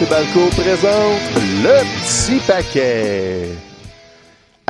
Et Balco présente le petit paquet.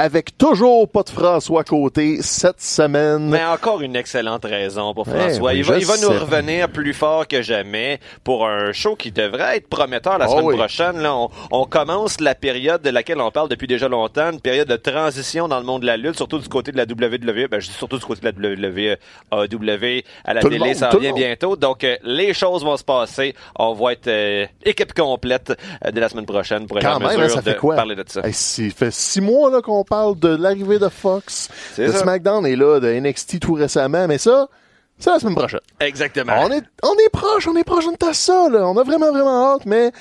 Avec toujours pas de François Côté cette semaine. Mais encore une excellente raison pour Ouais, François. il, va, il va nous revenir plus fort que jamais pour un show qui devrait être prometteur la Oh semaine oui. prochaine. Là, on, on commence la période de laquelle on parle depuis déjà longtemps, une période de transition dans le monde de la lutte, surtout du côté de la WWE. Ben, je dis surtout du côté de la WWE, AEW, à la Tout télé, monde, ça monde. bientôt. Donc, euh, les choses vont se passer. On va être euh, équipe complète euh, dès la semaine prochaine pour être Quand en même, mesure hein, ça de fait quoi? parler de ça. Hey, ça fait six mois là, qu'on parle de l'arrivée de Fox, de ça. SmackDown et là, de NXT tout récemment, mais ça, c'est la semaine prochaine. Exactement. On est, on est proche, on est proche de ça, là. On a vraiment, vraiment hâte, mais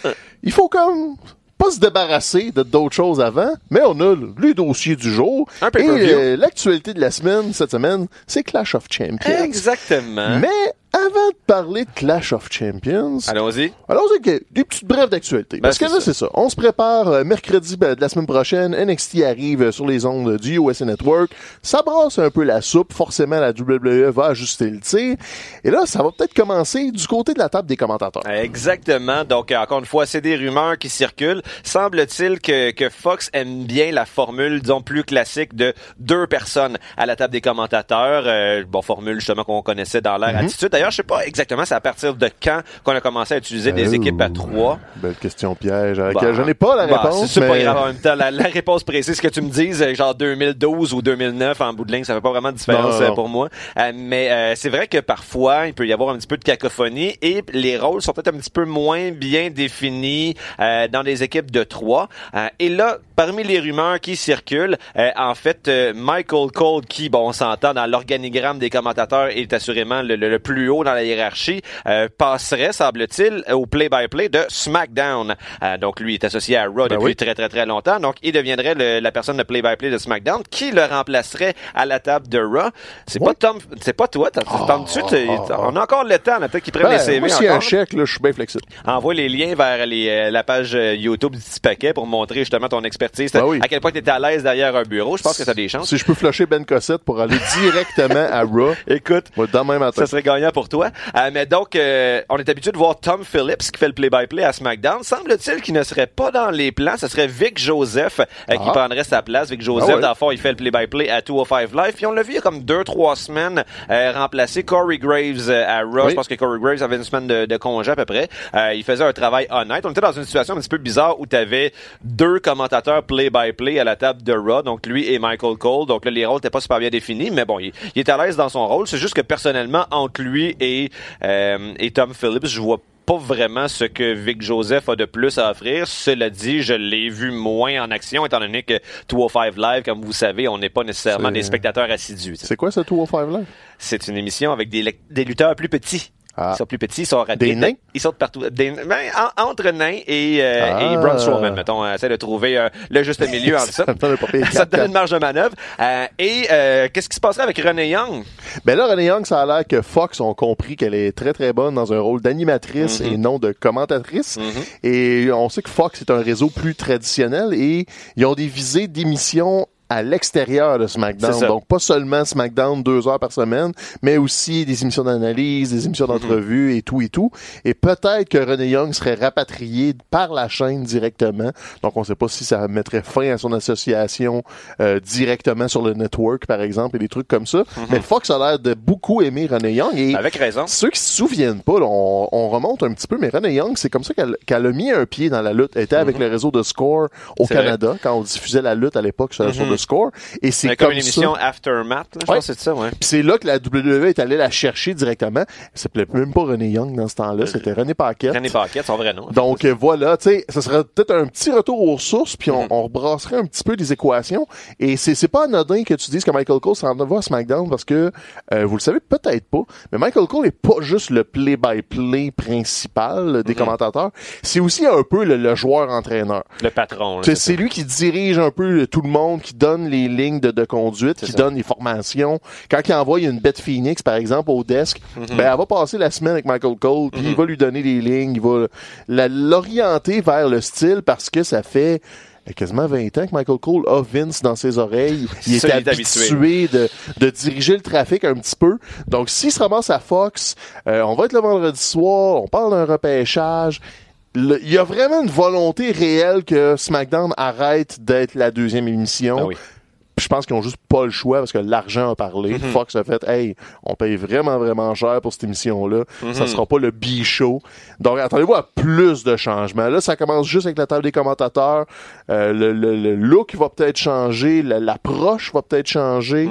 il faut comme pas se débarrasser de d'autres choses avant, mais on a le dossier du jour. Un et euh, l'actualité de la semaine, cette semaine, c'est Clash of Champions. Exactement. Mais avant de parler de Clash of Champions, Allons-y. c'est des petites brèves d'actualité. Ben, Parce que là, ça. c'est ça. On se prépare euh, mercredi ben, de la semaine prochaine. NXT arrive euh, sur les ondes du USA Network. Ça brasse un peu la soupe. Forcément, la WWE va ajuster le tir. Et là, ça va peut-être commencer du côté de la table des commentateurs. Exactement. Donc, euh, encore une fois, c'est des rumeurs qui circulent. Semble-t-il que, que Fox aime bien la formule, disons, plus classique de deux personnes à la table des commentateurs. Euh, bon, formule justement qu'on connaissait dans l'ère attitude. D'ailleurs, je sais pas exactement c'est à partir de quand qu'on a commencé à utiliser des Oh. équipes à trois. Belle question piège Bah, je n'ai pas la bah, réponse. C'est c'est pas mais- grave en même temps. La, la réponse précise, que tu me dises, euh, genre 2012 ou 2009 en bout de ligne, ça fait pas vraiment de différence Non, non, euh, non. pour moi. Euh, mais euh, c'est vrai que parfois, il peut y avoir un petit peu de cacophonie et les rôles sont peut-être un petit peu moins bien définis euh, dans des équipes de trois. Euh, et là, parmi les rumeurs qui circulent, euh, en fait, euh, Michael Cole, qui, bon, on s'entend dans l'organigramme des commentateurs, est assurément le, le- le plus haut dans la hiérarchie, euh, passerait, semble-t-il, au play-by-play de SmackDown. Euh, donc, lui est associé à Raw Ben depuis oui. très, très, très longtemps. Donc, il deviendrait le- la personne de play-by-play de SmackDown qui le remplacerait à la table de Raw. C'est Ouais. pas Tom, c'est pas toi, t'attends-tu? T'es- oh, oh. On a encore le temps, peut-être qu'ils prennent Ben, les CV moi, a un chèque, là, je suis bien flexible. Envoie les liens vers les, euh, la page euh, YouTube du petit paquet pour montrer justement ton expertise. Ben oui. À quel point tu à l'aise derrière un bureau. Je pense que tu as des chances. Si je peux flusher Ben Cossette pour aller directement à Raw, Écoute, moi, demain matin. ça serait gagnant pour toi. Euh, mais donc, euh, on est habitué de voir Tom Phillips qui fait le play-by-play à SmackDown. Semble-t-il qu'il ne serait pas dans les plans. Ce serait Vic Joseph euh, qui Ah. prendrait sa place. Vic Joseph, Ah ouais. dans le fond, il fait le play-by-play à 205 Live. Puis on l'a vu il y a comme deux, trois semaines euh, remplacer Corey Graves à Raw. Oui. Je pense que Corey Graves avait une semaine de, de congé à peu près. Il faisait un travail honnête. On était dans une situation un petit peu bizarre où tu avais deux commentateurs play-by-play à la table de Raw, donc lui et Michael Cole. Donc là, les rôles n'étaient pas super bien définis, mais bon, il, il est à l'aise dans son rôle. C'est juste que personnellement, entre lui et, euh, et Tom Phillips, je vois pas vraiment ce que Vic Joseph a de plus à offrir. Cela dit, je l'ai vu moins en action, étant donné que 205 Live, comme vous savez, on n'est pas nécessairement des spectateurs assidus. C'est quoi ce 205 Live? C'est une émission avec des, des lutteurs plus petits. Ah. Ils sont plus petits, ils sont rapides. Des nains? Ils sautent partout. Des, ben, en- entre nains et, euh, Ah. et Braun Strowman, mettons. Euh, essaie de trouver euh, le juste milieu entre ça. Ça te donne une marge de manœuvre. Euh, et euh, qu'est-ce qui se passerait avec René Young? Ben là, René Young, ça a l'air que Fox ont compris qu'elle est très très bonne dans un rôle d'animatrice Mhm. et non de commentatrice. Et on sait que Fox est un réseau plus traditionnel et ils ont des visées d'émissions à l'extérieur de SmackDown. Donc, pas seulement SmackDown deux heures par semaine, mais aussi des émissions d'analyse, des émissions d'entrevue et tout et tout. Et peut-être que René Young serait rapatrié par la chaîne directement. Donc, on sait pas si ça mettrait fin à son association euh, directement sur le network, par exemple, et des trucs comme ça. Mais Fox a l'air de beaucoup aimer René Young. Et Avec raison. ceux qui se souviennent pas, là, on, on remonte un petit peu, mais René Young, c'est comme ça qu'elle a mis un pied dans la lutte. Elle était avec le réseau de Score au Mhm. Canada, quand on diffusait la lutte à l'époque sur, sur le Score. Et c'est comme, une émission ça. Aftermath, là, je Ouais. pense que c'est ça, ouais. Puis c'est là que la WWE est allée la chercher directement. Elle s'appelait même pas René Young dans ce temps-là, c'était René Paquette. René Paquette, son vrai nom. Donc euh, voilà, tu sais, ça serait peut-être un petit retour aux sources, puis on, on rebrasserait un petit peu les équations. Et c'est pas anodin que tu dises que Michael Cole s'en va à SmackDown parce que euh, vous le savez peut-être pas, mais Michael Cole est pas juste le play-by-play principal euh, des Mhm. commentateurs, c'est aussi un peu le, le joueur-entraîneur. le patron. C'est lui qui dirige un peu tout le monde, qui donne les lignes de, de conduite, qui ça. donne les formations. Quand il envoie une bête Phoenix, par exemple, au desk, Mhm. ben, elle va passer la semaine avec Michael Cole, puis il va lui donner les lignes, il va l'orienter vers le style parce que ça fait euh, quasiment 20 ans que Michael Cole a Vince dans ses oreilles. Il Ça, est il est habitué. habitué de, de diriger le trafic un petit peu. Donc, s'il se ramasse à Fox, euh, on va être le vendredi soir, on parle d'un repêchage. Il y a vraiment une volonté réelle que SmackDown arrête d'être la deuxième émission. Oui. Puis je pense qu'ils ont juste pas le choix parce que l'argent a parlé. Mhm. Fox a fait, hey, on paye vraiment, vraiment cher pour cette émission-là. Mhm. Ça sera pas le B-show. Donc, attendez-vous à plus de changements. Là, ça commence juste avec la table des commentateurs. Euh, le, le- le look va peut-être changer. la- L'approche va peut-être changer.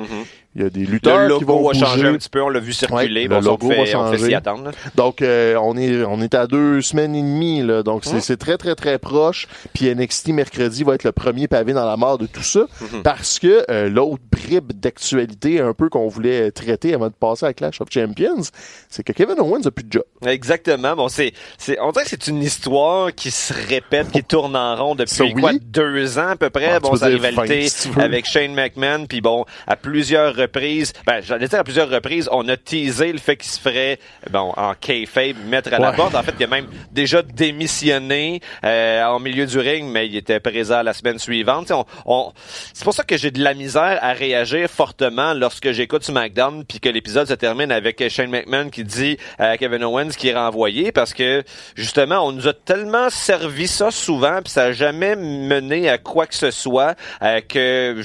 Il y a des lutteurs Le qui vont a bouger. changé un petit peu, on l'a vu circuler. Ouais, bon, le logo on, fait, va on fait changer. s'y attendre. là. Donc, euh, on est on est à deux semaines et demie, là. Donc, c'est c'est très, très, très proche. Puis NXT mercredi va être le premier pavé dans la mort de tout ça. Parce que euh, l'autre bribe d'actualité un peu qu'on voulait traiter avant de passer à Clash of Champions, c'est que Kevin Owens a plus de job. Exactement. Bon, c'est, c'est, on dirait que c'est une histoire qui se répète, qui tourne en rond depuis Ça, oui. quoi, deux ans à peu près? Ah, bon, sa rivalité 20, si tu veux. avec Shane McMahon, puis bon, à plusieurs reprises, ben, j'allais dire à plusieurs reprises, on a teasé le fait qu'il se ferait, bon, en kayfabe, mettre à la Ouais. porte. En fait, il a même déjà démissionné euh, en milieu du ring, mais il était présent la semaine suivante. On, on- c'est pour ça que j'ai de la misère à réagir fortement lorsque j'écoute SmackDown puis que l'épisode se termine avec Shane McMahon qui dit à Kevin Owens qui est renvoyé parce que justement on nous a tellement servi ça souvent puis ça a jamais mené à quoi que ce soit euh, que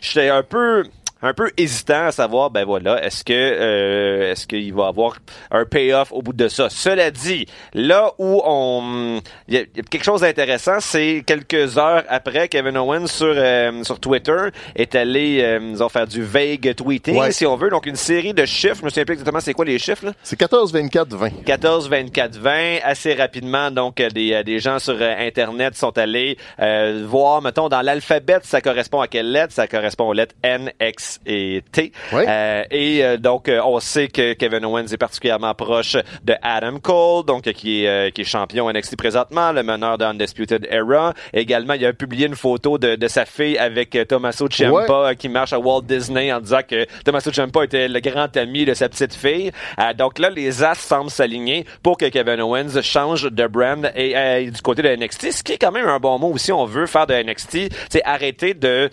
j'étais un peu un peu hésitant à savoir ben voilà est-ce que euh, est-ce qu'il va avoir un payoff au bout de ça? Cela dit là où on il y, a il y a quelque chose d'intéressant c'est quelques heures après Kevin Owens sur euh, sur Twitter est allé euh, disons, faire du vague tweeting Ouais. si on veut donc une série de chiffres je me souviens plus exactement c'est quoi les chiffres là C'est 14, 24, 20. 14, 24, 20. Assez rapidement, donc, euh, des, euh, des gens sur euh, Internet sont allés euh, voir, mettons, dans l'alphabet, ça correspond à quelle lettre? Ça correspond aux lettres N, X et T. Euh, et euh, donc, euh, on sait que Kevin Owens est particulièrement proche de Adam Cole, donc euh, qui est, euh, qui est champion NXT présentement, le meneur de Undisputed Era. Également, il a publié une photo de, de sa fille avec Tommaso Ciampa qui marche à Walt Disney en disant que Tommaso Ciampa était le grand ami de sa petite fille. Euh, donc là, les as semblent s'aligner pour que Kevin Owens change de brand et euh, du côté de NXT, ce qui est quand même un bon mot aussi. On veut faire de NXT, c'est arrêter de,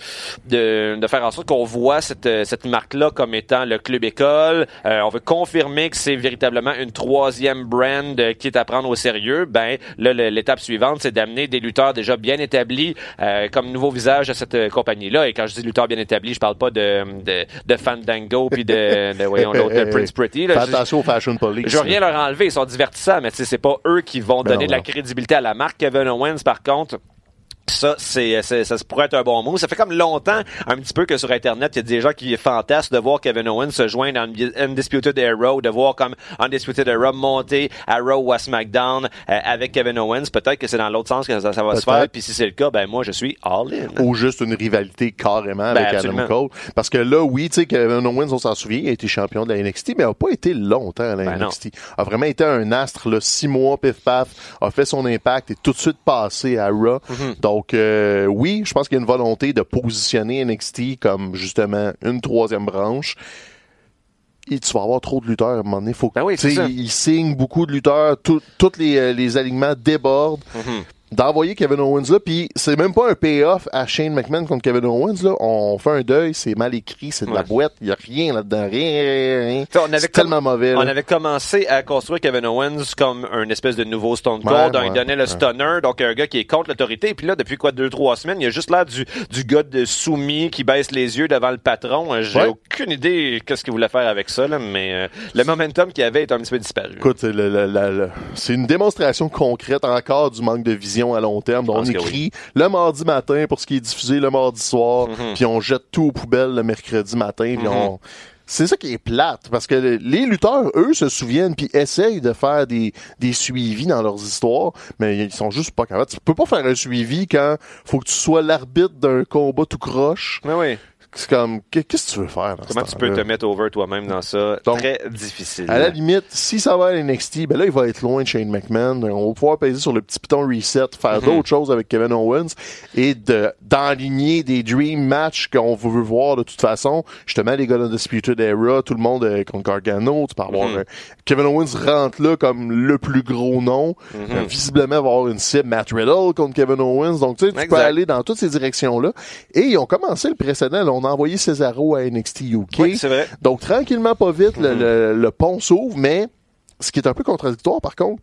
de de faire en sorte qu'on voit cette euh, cette marque-là comme étant le club école. Euh, on veut confirmer que c'est véritablement une troisième brand euh, qui est à prendre au sérieux. Ben là, l'étape suivante, c'est d'amener des lutteurs déjà bien établis euh, comme nouveau visage à cette compagnie-là. Et quand je dis lutteurs bien établis, je parle pas de de, de Fandango puis de, de voyons l'autre de Prince Pretty. là. Fais attention au Fashion Police. je veux rien leur enlever, ils sont divertissants, mais c'est pas eux qui vont Ben donner non, de la crédibilité à la marque. Kevin Owens, par contre, ça, c'est, c'est- ça se pourrait être un bon mot. Ça fait comme longtemps, un petit peu, que sur Internet, il y a des gens qui fantasment de voir Kevin Owens se joindre à Undisputed Era ou de voir comme Undisputed Era monter à Raw ou à SmackDown euh, avec Kevin Owens. Peut-être que c'est dans l'autre sens que ça, ça va se faire. Puis si c'est le cas, ben moi, je suis all-in. ou juste une rivalité carrément avec Adam Ben, absolument. Cole. Parce que là, oui, tu sais, Kevin Owens, on s'en souvient, il a été champion de la NXT, mais il n'a pas été longtemps à la Ben non. NXT. A vraiment été un astre, là, six mois, pif paf, a fait son impact et tout de suite passé à Raw. Mm-hmm. Donc, euh, oui, je pense qu'il y a une volonté de positionner NXT comme, justement, une troisième branche. Et tu vas avoir trop de lutteurs à un moment donné. Faut, que- Ben oui, ils signent beaucoup de lutteurs, tous les, euh, les alignements débordent Mm-hmm. D'envoyer Kevin Owens là, puis c'est même pas un payoff à Shane McMahon contre Kevin Owens là. On fait un deuil, c'est mal écrit, c'est de la boîte, il y a rien là-dedans, rien, rien, rien. C'est tellement mauvais. là. On avait commencé à construire Kevin Owens comme un espèce de nouveau Stone Cold. Ouais, donc, ouais, il donnait le stunner, donc un gars qui est contre l'autorité. Puis là, depuis quoi, deux, trois semaines, il a juste l'air du, du gars de soumis qui baisse les yeux devant le patron. Euh, J'ai aucune idée qu'est-ce qu'il voulait faire avec ça, là, mais euh, le momentum qu'il avait est un petit peu disparu. Écoute, c'est le- le- le- le- c'est une démonstration concrète encore du manque de vision à long terme. Donc, on écrit le mardi matin pour ce qui est diffusé le mardi soir, Mhm. puis on jette tout aux poubelles le mercredi matin, puis on... C'est ça qui est plate, parce que le- les lutteurs, eux, se souviennent puis essayent de faire des, des suivis dans leurs histoires, mais ils sont juste pas capables. Tu peux pas faire un suivi quand faut que tu sois l'arbitre d'un combat tout croche. Mais oui. C'est comme, qu'est- qu'est-ce que tu veux faire? dans Comment ce tu peux te mettre over toi-même dans ça? Donc, Très difficile. À la limite, si ça va à NXT, ben là, il va être loin de Shane McMahon. On va pouvoir peser sur le petit piton reset, faire Mhm. d'autres choses avec Kevin Owens et de, d'enligner des dream matchs qu'on veut voir de toute façon. Justement, les gars de Disputed Era, tout le monde euh, contre Gargano, tu peux avoir Mhm. euh, Kevin Owens rentre là comme le plus gros nom. Mhm. Euh, visiblement, va avoir une cible Matt Riddle contre Kevin Owens. Donc, tu sais, tu peux aller dans toutes ces directions-là. Et ils ont commencé le précédent. là. on a envoyé Cesaro à NXT UK. Oui, c'est vrai. Donc, tranquillement, pas vite, le, Mhm. le- le pont s'ouvre, mais ce qui est un peu contradictoire, par contre,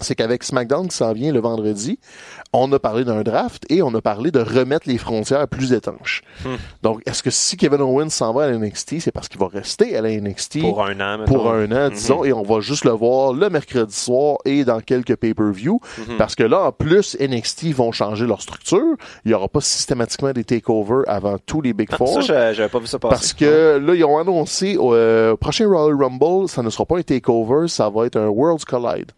c'est qu'avec SmackDown qui s'en vient le vendredi, on a parlé d'un draft et on a parlé de remettre les frontières plus étanches. Hmm. Donc, est-ce que si Kevin Owens s'en va à la NXT, c'est parce qu'il va rester à la NXT Pour un an, pour un an, disons, et on va juste le voir le mercredi soir et dans quelques pay-per-view. Parce que là, en plus, NXT vont changer leur structure. Il y aura pas systématiquement des takeovers avant tous les Big Ah, Four. ça, j'avais pas vu ça passer. Parce que là, ils ont annoncé au euh, prochain Royal Rumble, ça ne sera pas un takeover, ça va être un Worlds Collide.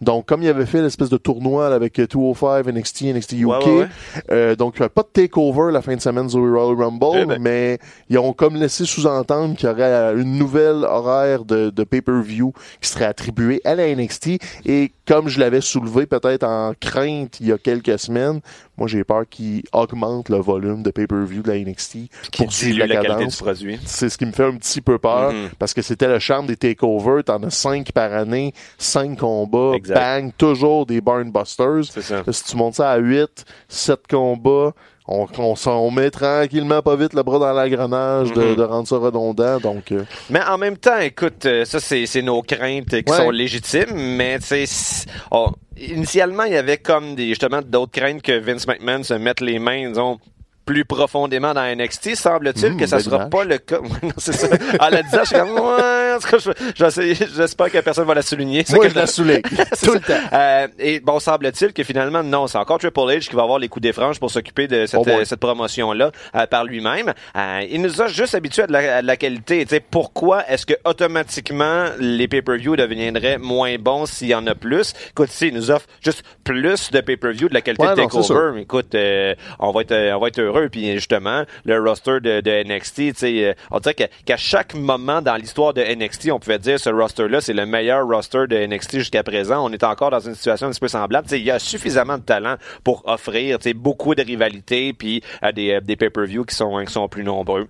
Donc, comme il avait fait l'espèce de tournoi là, avec euh, 205, NXT, NXT UK, Ouais, ouais, ouais. euh, donc il n'y a pas de takeover la fin de semaine du Royal Rumble, Eh ben. mais ils ont comme laissé sous-entendre qu'il y aurait euh, une nouvelle horaire de, de pay-per-view qui serait attribuée à la NXT. Et comme je l'avais soulevé peut-être en crainte il y a quelques semaines, moi j'ai peur qu'ils augmentent le volume de pay-per-view de la NXT pour suivre la, cadence c'est ce qui me fait un petit peu peur Mhm. parce que c'était le charme des takeovers. T'en as cinq par année, cinq combats, Exact. bang, toujours des barn busters. C'est ça. Là, si tu montes ça à 8, 7 combats, on, on, s'en- on met tranquillement pas vite le bras dans l'engrenage de, Mhm. de rendre ça redondant. Donc, euh, Mais en même temps, écoute, euh, ça c'est c'est nos craintes qui Ouais. sont légitimes, mais tu sais, oh, initialement il y avait comme des justement d'autres craintes que Vince McMahon se mette les mains, disons plus profondément dans NXT, semble-t-il Mmh, que ça belle sera image. pas le cas. Non, c'est ça. En la disant, je suis comme, ouais, en tout cas, je- je vais essayer- j'espère que personne va la souligner. C'est moi, que- je la souligne tout le temps. Euh, et bon, semble-t-il que finalement, non, c'est encore Triple H qui va avoir les coups des franges pour s'occuper de cette, Oh euh, cette promotion-là euh, par lui-même. Euh, il nous a juste habitués à de la, à de la qualité. Tu sais, pourquoi est-ce que automatiquement les pay-per-view deviendraient moins bons s'il y en a plus? Écoute, si, il nous offre juste plus de pay-per-view, de la qualité Ouais, de takeover. Écoute, euh, on va être on va être heureux. Puis justement, le roster de, NXT, euh, on dirait qu'à chaque moment dans l'histoire de NXT, on pouvait dire ce roster-là, c'est le meilleur roster de NXT jusqu'à présent. On est encore dans une situation un petit peu semblable. Il y a suffisamment de talent pour offrir beaucoup de rivalité puis euh, des, euh, des pay-per-view qui sont, qui sont plus nombreux.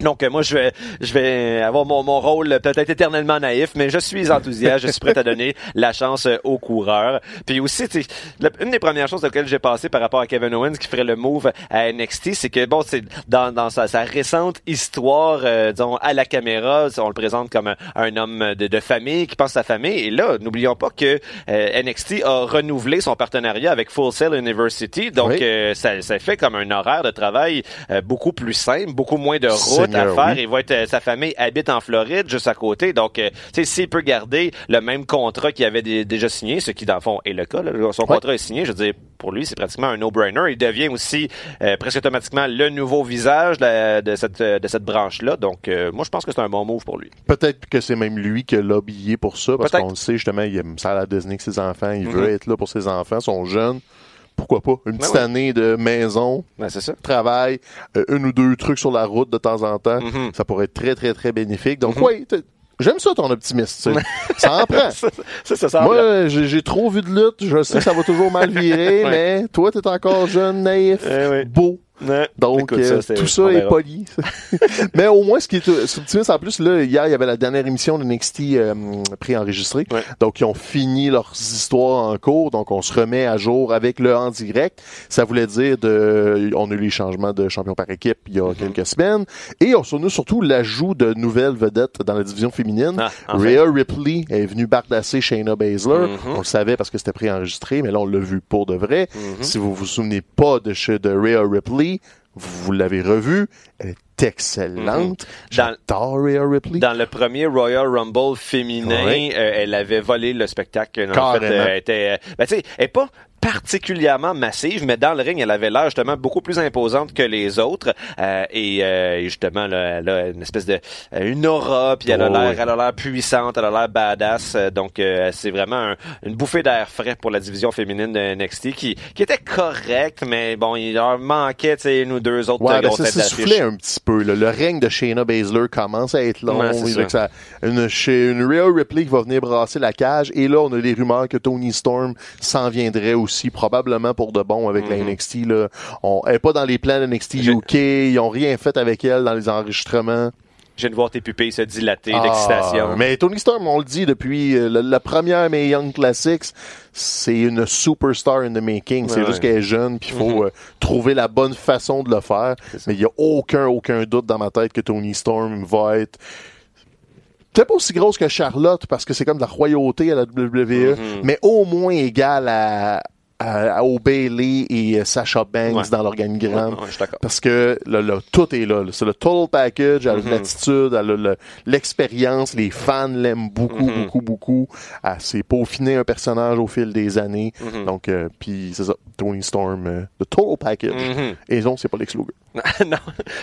Donc euh, moi je vais je vais avoir mon, mon rôle peut-être éternellement naïf, mais je suis enthousiaste, je suis prêt à donner la chance euh, aux coureurs. Puis aussi, la- une des premières choses auxquelles j'ai passé par rapport à Kevin Owens qui ferait le move à NXT, c'est que bon, c'est dans, dans sa, sa récente histoire, euh, disons à la caméra, on le présente comme un, un homme de, de famille qui pense à sa famille. Et là, n'oublions pas que euh, NXT a renouvelé son partenariat avec Full Sail University, donc Oui. euh, ça, ça fait comme un horaire de travail euh, beaucoup plus simple, beaucoup moins de route oui. Il va être, sa famille habite en Floride, juste à côté. Donc, euh, tu sais, s'il peut garder le même contrat qu'il avait dé- déjà signé, ce qui, dans le fond, est le cas, là, son Ouais. contrat est signé, je veux dire, pour lui, c'est pratiquement un no-brainer. Il devient aussi euh, presque automatiquement le nouveau visage de, la- de cette, euh, de cette branche-là. Donc, euh, moi, je pense que c'est un bon move pour lui. Peut-être que c'est même lui qui a lobbyé pour ça, parce qu'on le sait, justement, il aime ça à la Disney que ses enfants, il Mhm. veut être là pour ses enfants, sont jeunes. Pourquoi pas? Une petite ouais. année de maison, Ben, c'est ça. travail, euh, une ou deux trucs sur la route de temps en temps. Mhm. Ça pourrait être très, très, très bénéfique. Donc, Mhm. oui, t'es- j'aime ça ton optimisme. ça en prend. ça, ça, ça semble- Moi, j'ai trop vu de lutte. Je sais que ça va toujours mal virer, Ouais. mais toi, t'es encore jeune, naïf, Eh oui. beau. Ouais. Donc, Écoute, euh, c'est- tout on ça est verra. poli. Mais au moins, ce qui est euh, optimiste, en plus, là, hier, il y avait la dernière émission de NXT euh, préenregistrée. Ouais. Donc, ils ont fini leurs histoires en cours. Donc, on se remet à jour avec le en direct. Ça voulait dire de, on a eu les changements de champion par équipe il y a Mm-hmm. quelques semaines. Et on a surtout l'ajout de nouvelles vedettes dans la division féminine. Ah, enfin. Rhea Ripley est venue bardasser Shayna Baszler. Mhm. On le savait parce que c'était préenregistré, mais là, on l'a vu pour de vrai. Mhm. Si vous vous souvenez pas de, chez- de Rhea Ripley, vous l'avez revu. Elle est excellente. Mhm. Dans- J'adore Rhea Ripley. Dans le premier Royal Rumble féminin, Ouais. euh, elle avait volé le spectacle. En fait, euh, elle était, euh, ben, tu sais, elle est pas particulièrement massive, mais dans le ring, elle avait l'air justement beaucoup plus imposante que les autres. Euh, et euh, justement, là, elle a une espèce de euh, une aura, puis elle a l'air, elle a l'air puissante, elle a l'air badass. Euh, donc, euh, c'est vraiment un- une bouffée d'air frais pour la division féminine de NXT, qui, qui était correcte, mais bon, il leur manquait, tu sais, une ou deux autres Ouais, ben grosses ça d'affiche. un petit peu. là. Le règne de Shayna Baszler commence à être long. Ouais, Oui, ça. une, une Rhea Ripley qui va venir brasser la cage. Et là, on a des rumeurs que Tony Storm s'en viendrait aussi, probablement pour de bon avec la Mhm. NXT. Là. On, elle est pas dans les plans de NXT UK. Ils ont rien fait avec elle dans les enregistrements. Je viens de voir tes pupilles se dilater Ah, d'excitation. mais Tony Storm, on le dit depuis euh, la, la première Mae Young Classics, c'est une superstar in the making. C'est Ouais, juste qu'elle est jeune, puis il faut Mhm. euh, trouver la bonne façon de le faire. Mais il y a aucun, aucun doute dans ma tête que Tony Storm va être peut-être pas aussi grosse que Charlotte parce que c'est comme de la royauté à la WWE, mais au moins égale à, à, au Bailey et Sasha Banks Ouais. dans l'organigramme. Ouais. Parce que là, là, tout est là. C'est le total package, elle a l'attitude, elle a le- l'expérience, les fans l'aiment beaucoup, Mm-hmm. beaucoup, beaucoup. Elle s'est peaufiné un personnage au fil des années. Mm-hmm. Donc, euh, puis c'est ça, Tony Storm, euh, le total package. Mm-hmm. Et non, c'est pas Lex Luger. non.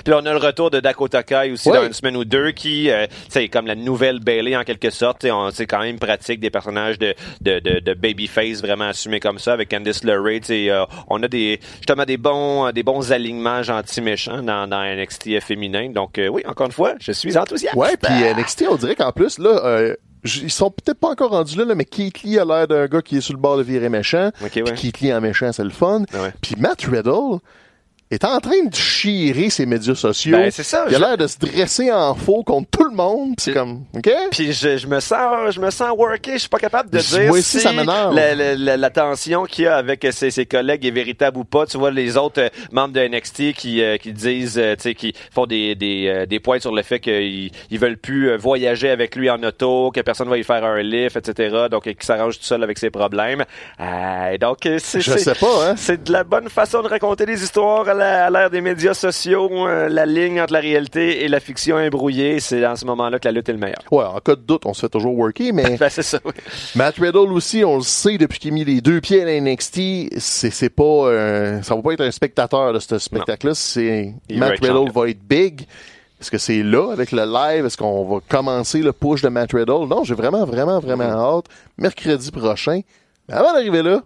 Puis là, on a le retour de Dakota Kai aussi dans une semaine ou deux qui, euh, c'est comme la nouvelle Bailey en quelque sorte. C'est quand même pratique des personnages de, de, de, de babyface vraiment assumés comme ça avec Candice LeRae. euh, on a des justement des bons des bons alignements gentils méchants dans, dans NXT féminin. Donc euh, oui, encore une fois, je suis enthousiaste. Ouais, puis NXT, on dirait qu'en plus, là, euh, ils sont peut-être pas encore rendus là, là, mais Keith Lee a l'air d'un gars qui est sur le bord de virer méchant. Ok, Puis ouais. Keith Lee en méchant, c'est le fun. Ah ouais. Puis Matt Riddle est en train de chirer ses médias sociaux. Ben, c'est ça, Il a je- l'air de se dresser en faux contre tout le monde. C'est comme, OK? Puis je, je me sens je me sens worké, je suis pas capable de dire aussi, si ça la, la, la- la tension qu'il y a avec ses, ses collègues est véritable ou pas. Tu vois les autres euh, membres de NXT qui euh, qui disent euh, tu sais qui font des des euh, des points sur le fait qu'ils ils veulent plus voyager avec lui en auto, que personne va y faire un lift, etc. Donc qu'il s'arrange tout seul avec ses problèmes. Donc c'est Je sais pas, hein? c'est de la bonne façon de raconter des histoires à à l'ère des médias sociaux. euh, la ligne entre la réalité et la fiction est brouillée. C'est dans ce moment-là que la lutte est le meilleur. Ouais, en cas de doute, on se fait toujours worker, mais Ben, c'est ça, oui. Matt Riddle aussi, on le sait depuis qu'il a mis les deux pieds à la NXT, c'est pas euh, ça va pas être un spectateur de ce spectacle-là, c'est Matt Riddle champion. va être big. Est-ce que c'est là avec le live? Est-ce qu'on va commencer le push de Matt Riddle? Non, j'ai vraiment, vraiment, vraiment Mm-hmm. hâte. Mercredi prochain. Mais avant d'arriver là,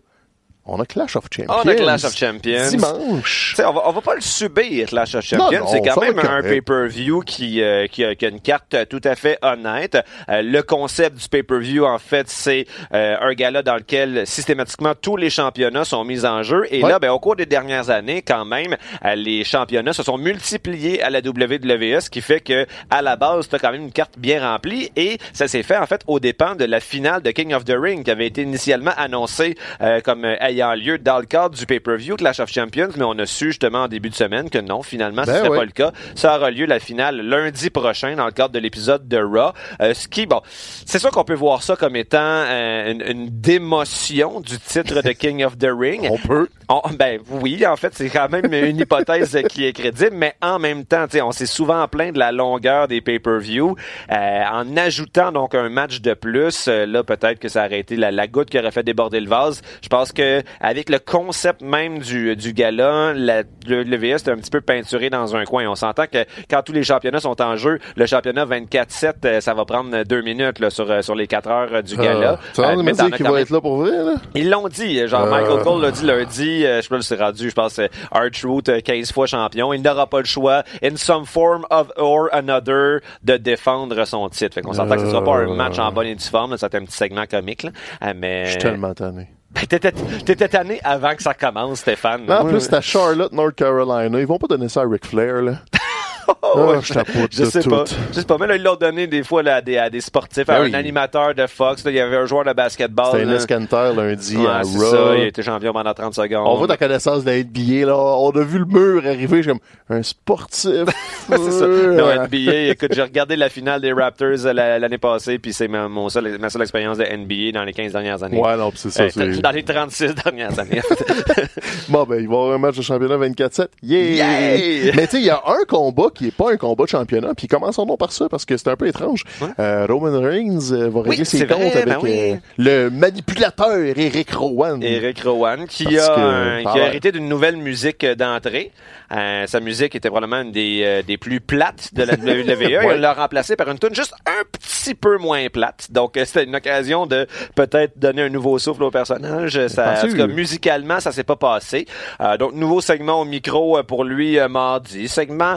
on a Clash of Champions. On a Clash of Champions. Dimanche. On va, on va pas le subir, Clash of Champions. C'est quand même un pay-per-view qui, euh, qui, a, qui a une carte tout à fait honnête. Euh, le concept du pay-per-view, en fait, c'est euh, un gala dans lequel systématiquement tous les championnats sont mis en jeu. Et Ouais. là, ben, au cours des dernières années, quand même, euh, les championnats se sont multipliés à la WWE, ce qui fait que à la base, tu as quand même une carte bien remplie. Et ça s'est fait, en fait, au dépend de la finale de King of the Ring, qui avait été initialement annoncée euh, comme euh, ayant lieu dans le cadre du pay-per-view Clash of Champions, mais on a su justement en début de semaine que non, finalement, ce Ben serait pas le cas. Ça aura lieu la finale lundi prochain dans le cadre de l'épisode de Raw. Euh, ce qui, bon, c'est sûr qu'on peut voir ça comme étant euh, une, une démotion du titre de King of the Ring. On peut. On- ben oui, en fait, c'est quand même une hypothèse qui est crédible, mais en même temps, on s'est souvent plaint de la longueur des pay-per-view. Euh, en ajoutant donc un match de plus, euh, là peut-être que ça aurait été la, la goutte qui aurait fait déborder le vase. Je pense que avec le concept même du, du gala, la, le, le VS est un petit peu peinturé dans un coin. On s'entend que quand tous les championnats sont en jeu, le championnat 24-7, euh, ça va prendre deux minutes là, sur, euh, sur les quatre heures du gala. Ah, tu vas dire qu'il va être là pour vrai, là? ils l'ont dit, genre. Michael Cole l'a dit lundi, euh, je sais pas si c'est rendu, je pense R-Truth 15 fois champion, il n'aura pas le choix in some form of or another de défendre son titre. Fait qu'on s'entend que ce sera pas un match en bonne et due forme, être un petit segment comique là. Euh, mais Je suis tellement tanné. Ben, t'étais tanné avant que ça commence Stéphane. Mais en plus, c'est à Charlotte, North Carolina. Ils vont pas donner ça à Ric Flair, là. Oh, Ah, je sais tout. pas. Je sais pas. Mais là, ils l'ont donné des fois là, à, des, à des sportifs, à Ben un animateur de Fox. là, il y avait un joueur de basketball. C'était là. un escanteur lundi Ouais, à c'est Raw. ça. Il a été champion pendant 30 secondes. On voit ta connaissance de la NBA, là. On a vu le mur arriver. Suis comme, un sportif. c'est ça. Non, NBA, écoute, j'ai regardé la finale des Raptors euh, la- l'année passée, puis c'est ma, mon seul, ma seule expérience de NBA dans les 15 dernières années. Ouais, non, c'est ça. Euh, dans les 36 dernières années. Bon, ben, il va y avoir un match de championnat 24-7. Yeah! Yeah! Mais tu sais, il y a un combat qui est pas un combat de championnat, puis commençons donc par ça, parce que c'est un peu étrange. Euh, Roman Reigns euh, va régler Oui, ses comptes vrai, avec ben oui. euh, le manipulateur Eric Rowan. Eric Rowan, qui Parce a, que, un- par qui a hérité d'une nouvelle musique d'entrée. Euh, sa musique était probablement une des, euh, des plus plates de la WWE. Ouais. Il l'a remplacée par une tune juste un petit peu moins plate. Donc, euh, c'était une occasion de peut-être donner un nouveau souffle au personnage. Ça, en tout cas, musicalement, ça s'est pas passé. Euh, donc, nouveau segment au micro euh, pour lui euh, mardi. Segment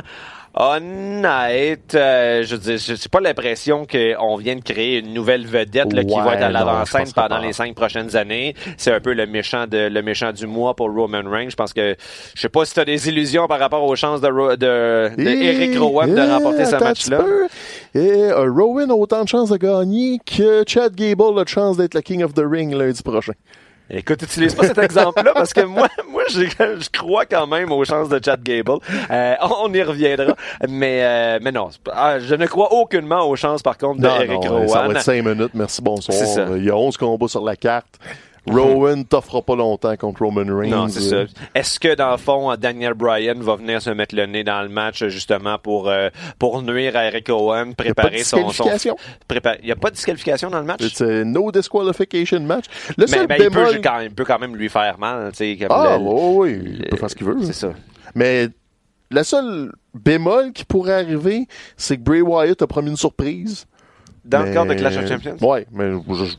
honnête. euh, je veux dire, j'ai pas l'impression qu'on vient de créer une nouvelle vedette là, qui Ouais, va être à l'avant-scène je pendant les cinq prochaines années. C'est un peu le méchant de le méchant du mois pour Roman Reigns. Je pense que je sais pas si tu as des illusions par rapport aux chances de, Ro- de, de Et- Eric Rowan de remporter ce match-là. Et euh, Rowan a autant de chances de gagner que Chad Gable a de chance d'être le King of the Ring lundi prochain. Écoute, utilise pas cet exemple-là parce que moi, moi, je, je crois quand même aux chances de Chad Gable. Euh, on y reviendra. Mais, euh, mais non, ah, je ne crois aucunement aux chances, par contre, de Non, Eric non, Rowan. ça va être 5 minutes, merci, bonsoir. Il y a 11 combats sur la carte. Rowan t'offrera pas longtemps contre Roman Reigns. Non, c'est Euh, ça. Est-ce que dans le fond, Daniel Bryan va venir se mettre le nez dans le match justement pour euh, pour nuire à Eric Owen, Il n'y préparer son son prépa- Il y a pas de disqualification dans le match? A no disqualification match. Le Mais seul ben, il, peut, bémol... quand, il peut quand même lui faire mal, comme Ah, le- oui, il peut faire ce qu'il veut. C'est ça. Mais la seule bémol qui pourrait arriver, c'est que Bray Wyatt a promis une surprise. Dans le cadre de Clash of Champions? Ouais, mais je-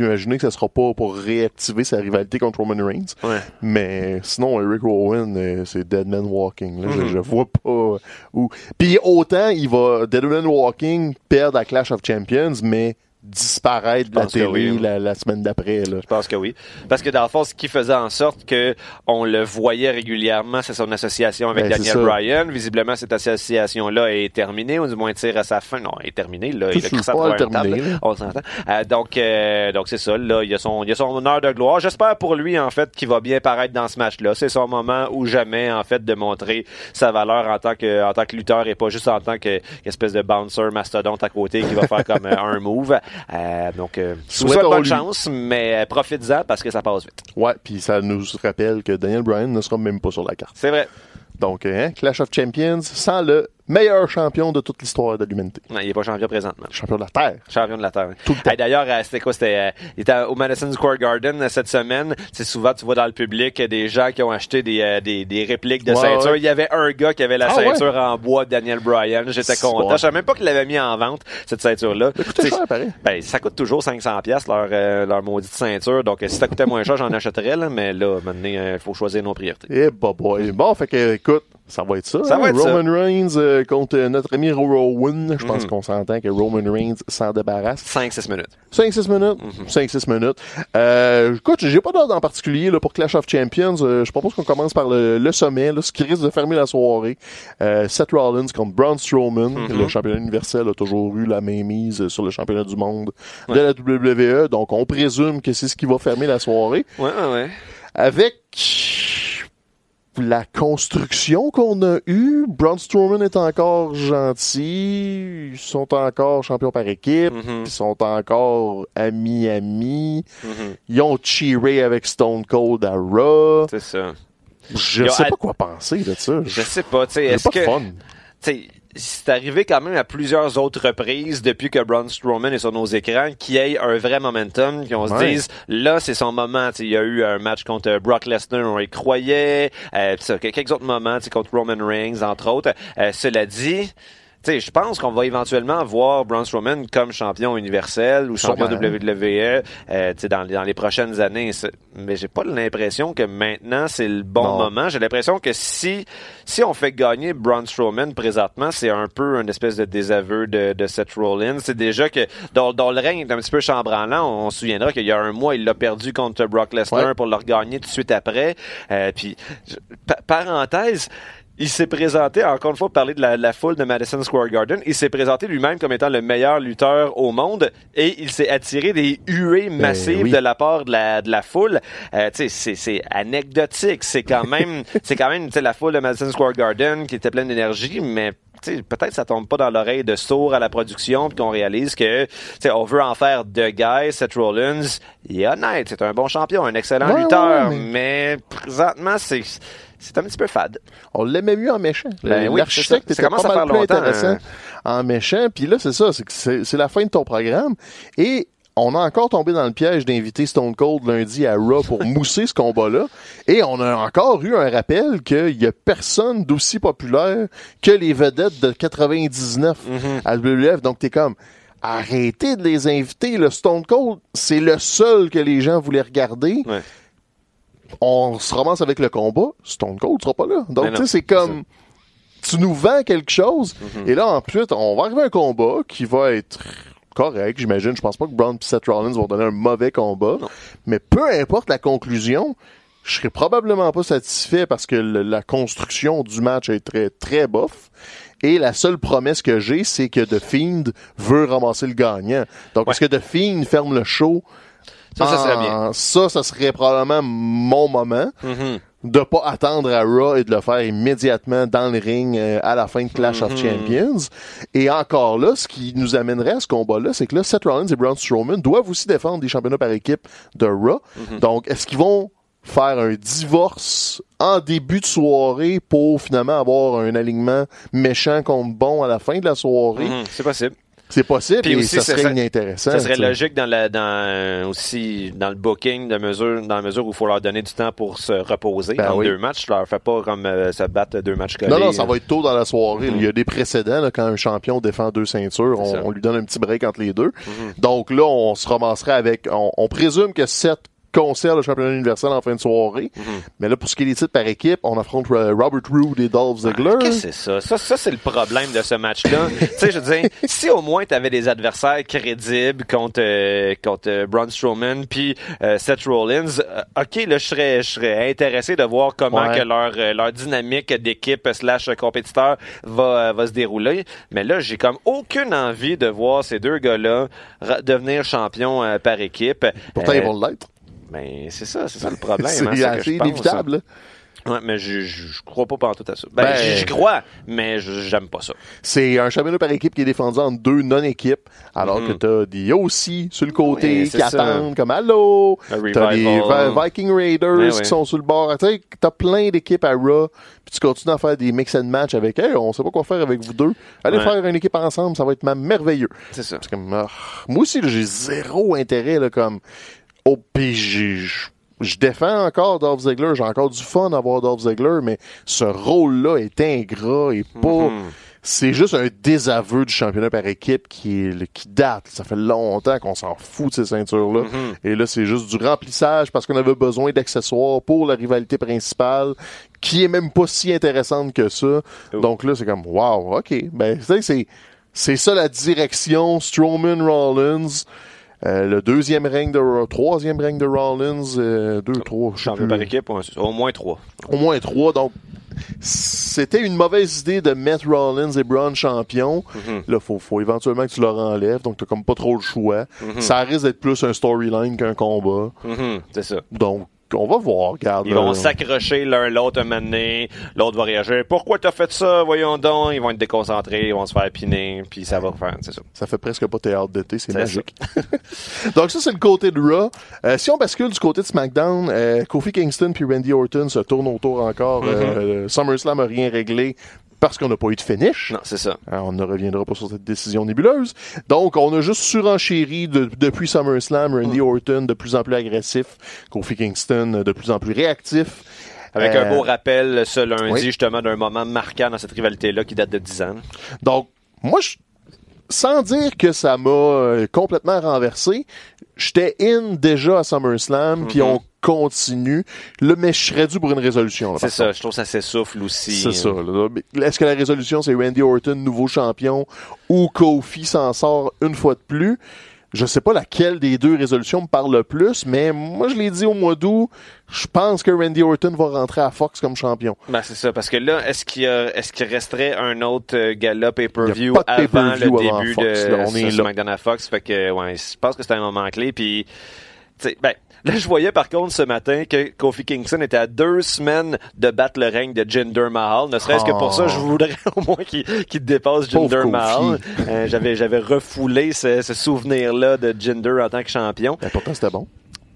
imaginer que ça sera pas pour réactiver sa rivalité contre Roman Reigns. Ouais. Mais sinon, Eric Rowan, euh, c'est Dead Man Walking. là. Je, je vois pas où. Puis autant il va Dead Man Walking perdre à Clash of Champions, mais disparaître de la télé oui. la, la semaine d'après. là. Je pense que oui. Parce que dans le fond, ce qui faisait en sorte que on le voyait régulièrement, c'est son association avec Ben, Daniel. Bryan. Visiblement, cette association-là est terminée, ou du moins tire à sa fin. Non, elle est terminée. Là, il a pas terminé, table. On s'entend. Euh, donc, euh, donc c'est ça. Là, il y a son, il a son honneur de gloire. J'espère pour lui en fait qu'il va bien paraître dans ce match-là. C'est son moment ou jamais en fait de montrer sa valeur en tant que, en tant que lutteur et pas juste en tant que qu'espèce de bouncer mastodonte à côté qui va faire comme euh, un move. Euh, donc, euh, je vous souhaite bonne lui. chance, mais euh, profites-en parce que ça passe vite. Ouais, puis ça nous rappelle que Daniel Bryan ne sera même pas sur la carte. C'est vrai. Donc, hein, Clash of Champions sans le meilleur champion de toute l'histoire de l'humanité. Non, il est pas champion présentement. Champion de la Terre. Champion de la Terre. Tout le temps. Hey, D'ailleurs, euh, c'était quoi? C'était, euh, il était au Madison Square Garden euh, cette semaine. C'est souvent, tu vois dans le public des gens qui ont acheté des, euh, des, des répliques de Ouais, ceinture. ouais. Il y avait un gars qui avait la Ah, ceinture en bois de Daniel Bryan. J'étais content. Je savais même pas qu'il l'avait mis en vente, cette ceinture-là. Ça pareil. Ben, ça coûte toujours 500 pièces leur, euh, leur maudite ceinture. Donc, si ça coûtait moins cher, j'en achèterais, là. Mais là, maintenant, il faut choisir nos priorités. Eh, bah, boy. Bon, fait que, écoute, ça va être ça. Ça hein? va être ça. Roman Reigns euh, contre euh, notre ami Rowan. Je pense Mhm. qu'on s'entend que Roman Reigns s'en débarrasse. 5-6 minutes. 5-6 minutes. Mhm. 5-6 minutes. Euh, écoute, j'ai pas d'ordre en particulier là, pour Clash of Champions. Euh, je propose qu'on commence par le, le sommet, là, ce qui risque de fermer la soirée. Euh, Seth Rollins contre Braun Strowman. Mhm. Le championnat universel a toujours eu la mainmise sur le championnat du monde de la WWE. Donc, on présume que c'est ce qui va fermer la soirée. Ouais, ouais, ouais. Avec la construction qu'on a eue, Braun Strowman est encore gentil, ils sont encore champions par équipe, Mhm, ils sont encore amis-amis, mhm. ils ont cheeré avec Stone Cold à Raw. C'est ça. Je Yo, sais à- pas quoi penser de ça. Je sais pas, tu sais, C'est est-ce pas que... fun. T'sais, c'est arrivé quand même à plusieurs autres reprises depuis que Braun Strowman est sur nos écrans qu'il y ait un vrai momentum, qu'on se Ouais. dise là c'est son moment. T'sais, il y a eu un match contre Brock Lesnar, on y croyait, euh, quelques autres moments contre Roman Reigns entre autres. Euh, cela dit. Je pense qu'on va éventuellement voir Braun Strowman comme champion universel ou champion. WWE euh, dans, les- dans les prochaines années. Mais j'ai pas l'impression que maintenant c'est le bon Non. moment. J'ai l'impression que si si on fait gagner Braun Strowman présentement, c'est un peu une espèce de désaveu de, de Seth Rollins. C'est déjà que dans, dans le règne est un petit peu chambranlant. On, on se souviendra qu'il y a un mois, il l'a perdu contre Brock Lesnar Ouais. pour le regagner tout de suite après. Euh, puis, pa- parenthèse, il s'est présenté, encore une fois, pour parler de la, la foule de Madison Square Garden, il s'est présenté lui-même comme étant le meilleur lutteur au monde et il s'est attiré des huées massives oui. de la part de la, de la foule. Euh, tu sais, c'est, c'est anecdotique. C'est quand même, c'est quand même, tu sais, la foule de Madison Square Garden qui était pleine d'énergie, mais tu sais, peut-être ça tombe pas dans l'oreille de sourd à la production puis qu'on réalise que tu sais, on veut en faire de guys Seth Rollins il est honnête c'est un bon champion un excellent Ouais, lutteur ouais, mais... présentement c'est c'est un petit peu fade On l'aimait mieux en méchant. Ben oui, L'architecte ça. Ça était commence pas mal plus longtemps, intéressant hein. en méchant. Puis là, c'est ça, c'est la fin de ton programme. Et on a encore tombé dans le piège d'inviter Stone Cold lundi à Raw pour mousser ce combat-là. Et on a encore eu un rappel qu'il y a personne d'aussi populaire que les vedettes de 99 Mm-hmm. à WWF. Donc t'es comme... Arrêtez de les inviter. Le Stone Cold, c'est le seul que les gens voulaient regarder. Ouais. On se ramasse avec le combat. Stone Cold sera pas là. Donc, tu sais, c'est comme tu nous vends quelque chose, Mhm. et là, ensuite, on va arriver à un combat qui va être correct, j'imagine. Je pense pas que Braun et Seth Rollins vont donner un mauvais combat. Non. Mais peu importe la conclusion, je serai probablement pas satisfait parce que le- la construction du match est très, très bof. Et la seule promesse que j'ai, c'est que The Fiend veut ramasser le gagnant. Donc, est-ce que The Fiend ferme le show? Ça, ça serait en- bien. Ça, ça serait probablement mon moment Mhm. de pas attendre à Raw et de le faire immédiatement dans le ring euh, à la fin de Clash of Mhm. Champions. Et encore là, ce qui nous amènerait à ce combat-là, c'est que là, Seth Rollins et Braun Strowman doivent aussi défendre des championnats par équipe de Raw. Mhm. Donc, est-ce qu'ils vont faire un divorce en début de soirée pour finalement avoir un alignement méchant contre bon à la fin de la soirée? Mhm. C'est possible. C'est possible Puis et aussi, ça ça serait serait- inintéressant. Ça serait logique dans la, dans, aussi, dans le booking, de mesure, dans la mesure où il faut leur donner du temps pour se reposer Ben oui. deux matchs. Je leur fais pas comme euh, se battre deux matchs collés. Non, non, ça va être tôt dans la soirée. Il y a des précédents, là, quand un champion défend deux ceintures, on, on lui donne un petit break entre les deux. Mhm. Donc là, on se ramasserait avec... On, on présume que Seth conserve le championnat universel en fin de soirée. Mhm. Mais là, pour ce qui est des titres par équipe, on affronte Robert Roode et Dolph Ziggler. Ah, Qu'est-ce que c'est ça? Ça, ça c'est le problème de ce match-là. tu sais, je veux dire, si au moins tu avais des adversaires crédibles contre, euh, contre euh, Braun Strowman puis euh, Seth Rollins, euh, OK, là, je serais, je serais intéressé de voir comment Ouais. que leur, euh, leur dynamique d'équipe slash compétiteur va, va se dérouler. Mais là, j'ai comme aucune envie de voir ces deux gars-là devenir champions par équipe. Pourtant, ils vont l'être. Ben, c'est ça, c'est ça le problème. C'est hein, c'est que assez je inévitable. Ouais, mais je, je, je crois pas tout à ça. Ben, Ben- j'y- crois, mais j'aime pas ça. C'est un championnat par équipe qui est défendu en deux non-équipes, alors Mhm. que t'as des aussi sur le côté Oui, qui ça. attendent comme Allô! T'as les Viking Raiders Ouais, qui sont sur le bord. T'as plein d'équipes à Raw, puis tu continues à faire des mix and match avec Hey, on sait pas quoi faire avec vous deux. Allez Ouais. faire une équipe ensemble, ça va être merveilleux. C'est ça. Comme, ah. moi aussi, j'ai zéro intérêt, là, comme, oh, pis j'ai- je je défends encore Dolph Ziggler, j'ai encore du fun à voir Dolph Ziggler, mais ce rôle-là est ingrat et pas, Mhm. c'est juste un désaveu du championnat par équipe qui est, qui date. Ça fait longtemps qu'on s'en fout de ces ceintures-là. Mhm. Et là, c'est juste du remplissage parce qu'on avait besoin d'accessoires pour la rivalité principale, qui est même pas si intéressante que ça. Oh. Donc là, c'est comme, wow, ok. Ben, tu sais, c'est, c'est ça la direction. Strowman Rollins. Euh, le deuxième règne de troisième règne de Rollins, euh, deux, trois, Champion par équipe, au moins trois. Au moins trois. Donc, c'était une mauvaise idée de mettre Rollins et Braun champions. Mhm. Là, faut, faut éventuellement que tu leur enlèves. Donc, t'as comme pas trop le choix. Mhm. Ça risque d'être plus un storyline qu'un combat. Mhm, C'est ça. Donc, on va voir. Regarde. Ils vont s'accrocher l'un l'autre un moment donné. L'autre va réagir. Pourquoi t'as fait ça? Voyons donc. Ils vont être déconcentrés. Ils vont se faire piner. Puis ça va faire. C'est ça. Ça fait presque pas théâtre d'été, c'est magique. Donc ça, c'est le côté de Raw. Euh, si on bascule du côté de SmackDown, euh, Kofi Kingston puis Randy Orton se tournent autour encore. Mhm. Euh, SummerSlam a rien réglé parce qu'on n'a pas eu de finish. Non, c'est ça. On ne reviendra pas sur cette décision nébuleuse. Donc, on a juste surenchéri de- depuis SummerSlam, Randy Mm. Orton de plus en plus agressif, Kofi Kingston de plus en plus réactif. Avec Euh, un beau rappel ce lundi, oui. justement, d'un moment marquant dans cette rivalité-là qui date de 10 ans. Donc, moi, je- sans dire que ça m'a euh, complètement renversé, j'étais in déjà à SummerSlam, puis Mhm. on continue. Là, mais je serais dû pour une résolution. C'est ça. Je trouve que ça s'essouffle aussi. C'est ça. Est-ce que la résolution, c'est Randy Orton, nouveau champion, ou Kofi s'en sort une fois de plus? Je sais pas laquelle des deux résolutions me parle le plus, mais moi, je l'ai dit au mois d'août, je pense que Randy Orton va rentrer à Fox comme champion. Ben, c'est ça, parce que là, est-ce qu'il y a, est-ce qu'il resterait un autre euh, gala pay-per-view avant le avant début Fox, de là, on est là. SmackDown à Fox? Fait que, ouais, je pense que c'est un moment clé, puis, ben, là, je voyais par contre ce matin que Kofi Kingston était à deux semaines de battre le règne de Jinder Mahal. Ne serait-ce que pour ça, je voudrais au moins qu'il dépasse Jinder. Mahal. Euh, j'avais, j'avais refoulé ce, ce souvenir-là de Jinder en tant que champion. Ben, pourtant, c'était bon.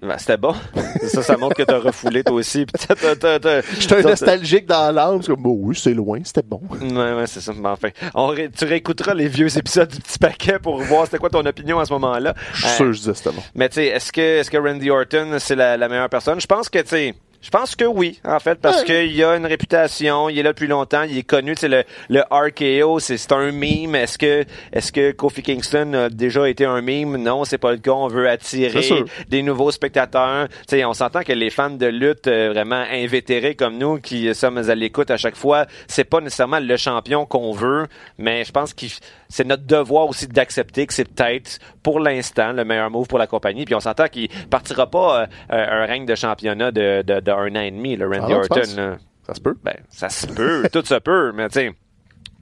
Ben, c'était bon. ça, ça montre que t'as refoulé toi aussi. Puis t'as- t'as- t'as- t'as- J'étais un nostalgique dans l'âme. Comme, bon, oui, c'est loin, c'était bon. Ouais, ouais, c'est ça. Mais enfin, on ré- tu réécouteras les vieux épisodes du petit paquet pour voir c'était quoi ton opinion à ce moment-là. Je suis Euh, sûr que je disais que c'était bon. Mais tu sais, est-ce que, est-ce que Randy Orton, c'est la, la meilleure personne? Je pense que, tu sais, je pense que oui, en fait, parce qu'il a une réputation, il est là depuis longtemps, il est connu, sais, le, le RKO, c'est, c'est un meme. Est-ce que, est-ce que Kofi Kingston a déjà été un meme? Non, c'est pas le cas. On veut attirer C'est des nouveaux spectateurs. Tu sais, on s'entend que les fans de lutte euh, vraiment invétérés comme nous, qui sommes à l'écoute à chaque fois, c'est pas nécessairement le champion qu'on veut, mais je pense que c'est notre devoir aussi d'accepter que c'est peut-être, pour l'instant, le meilleur move pour la compagnie. Puis on s'entend qu'il partira pas euh, un règne de championnat de, de, de un an et demi, le Randy Ah Orton. Ça se peut. Ben, ça se peut, tout se peut, mais tu sais,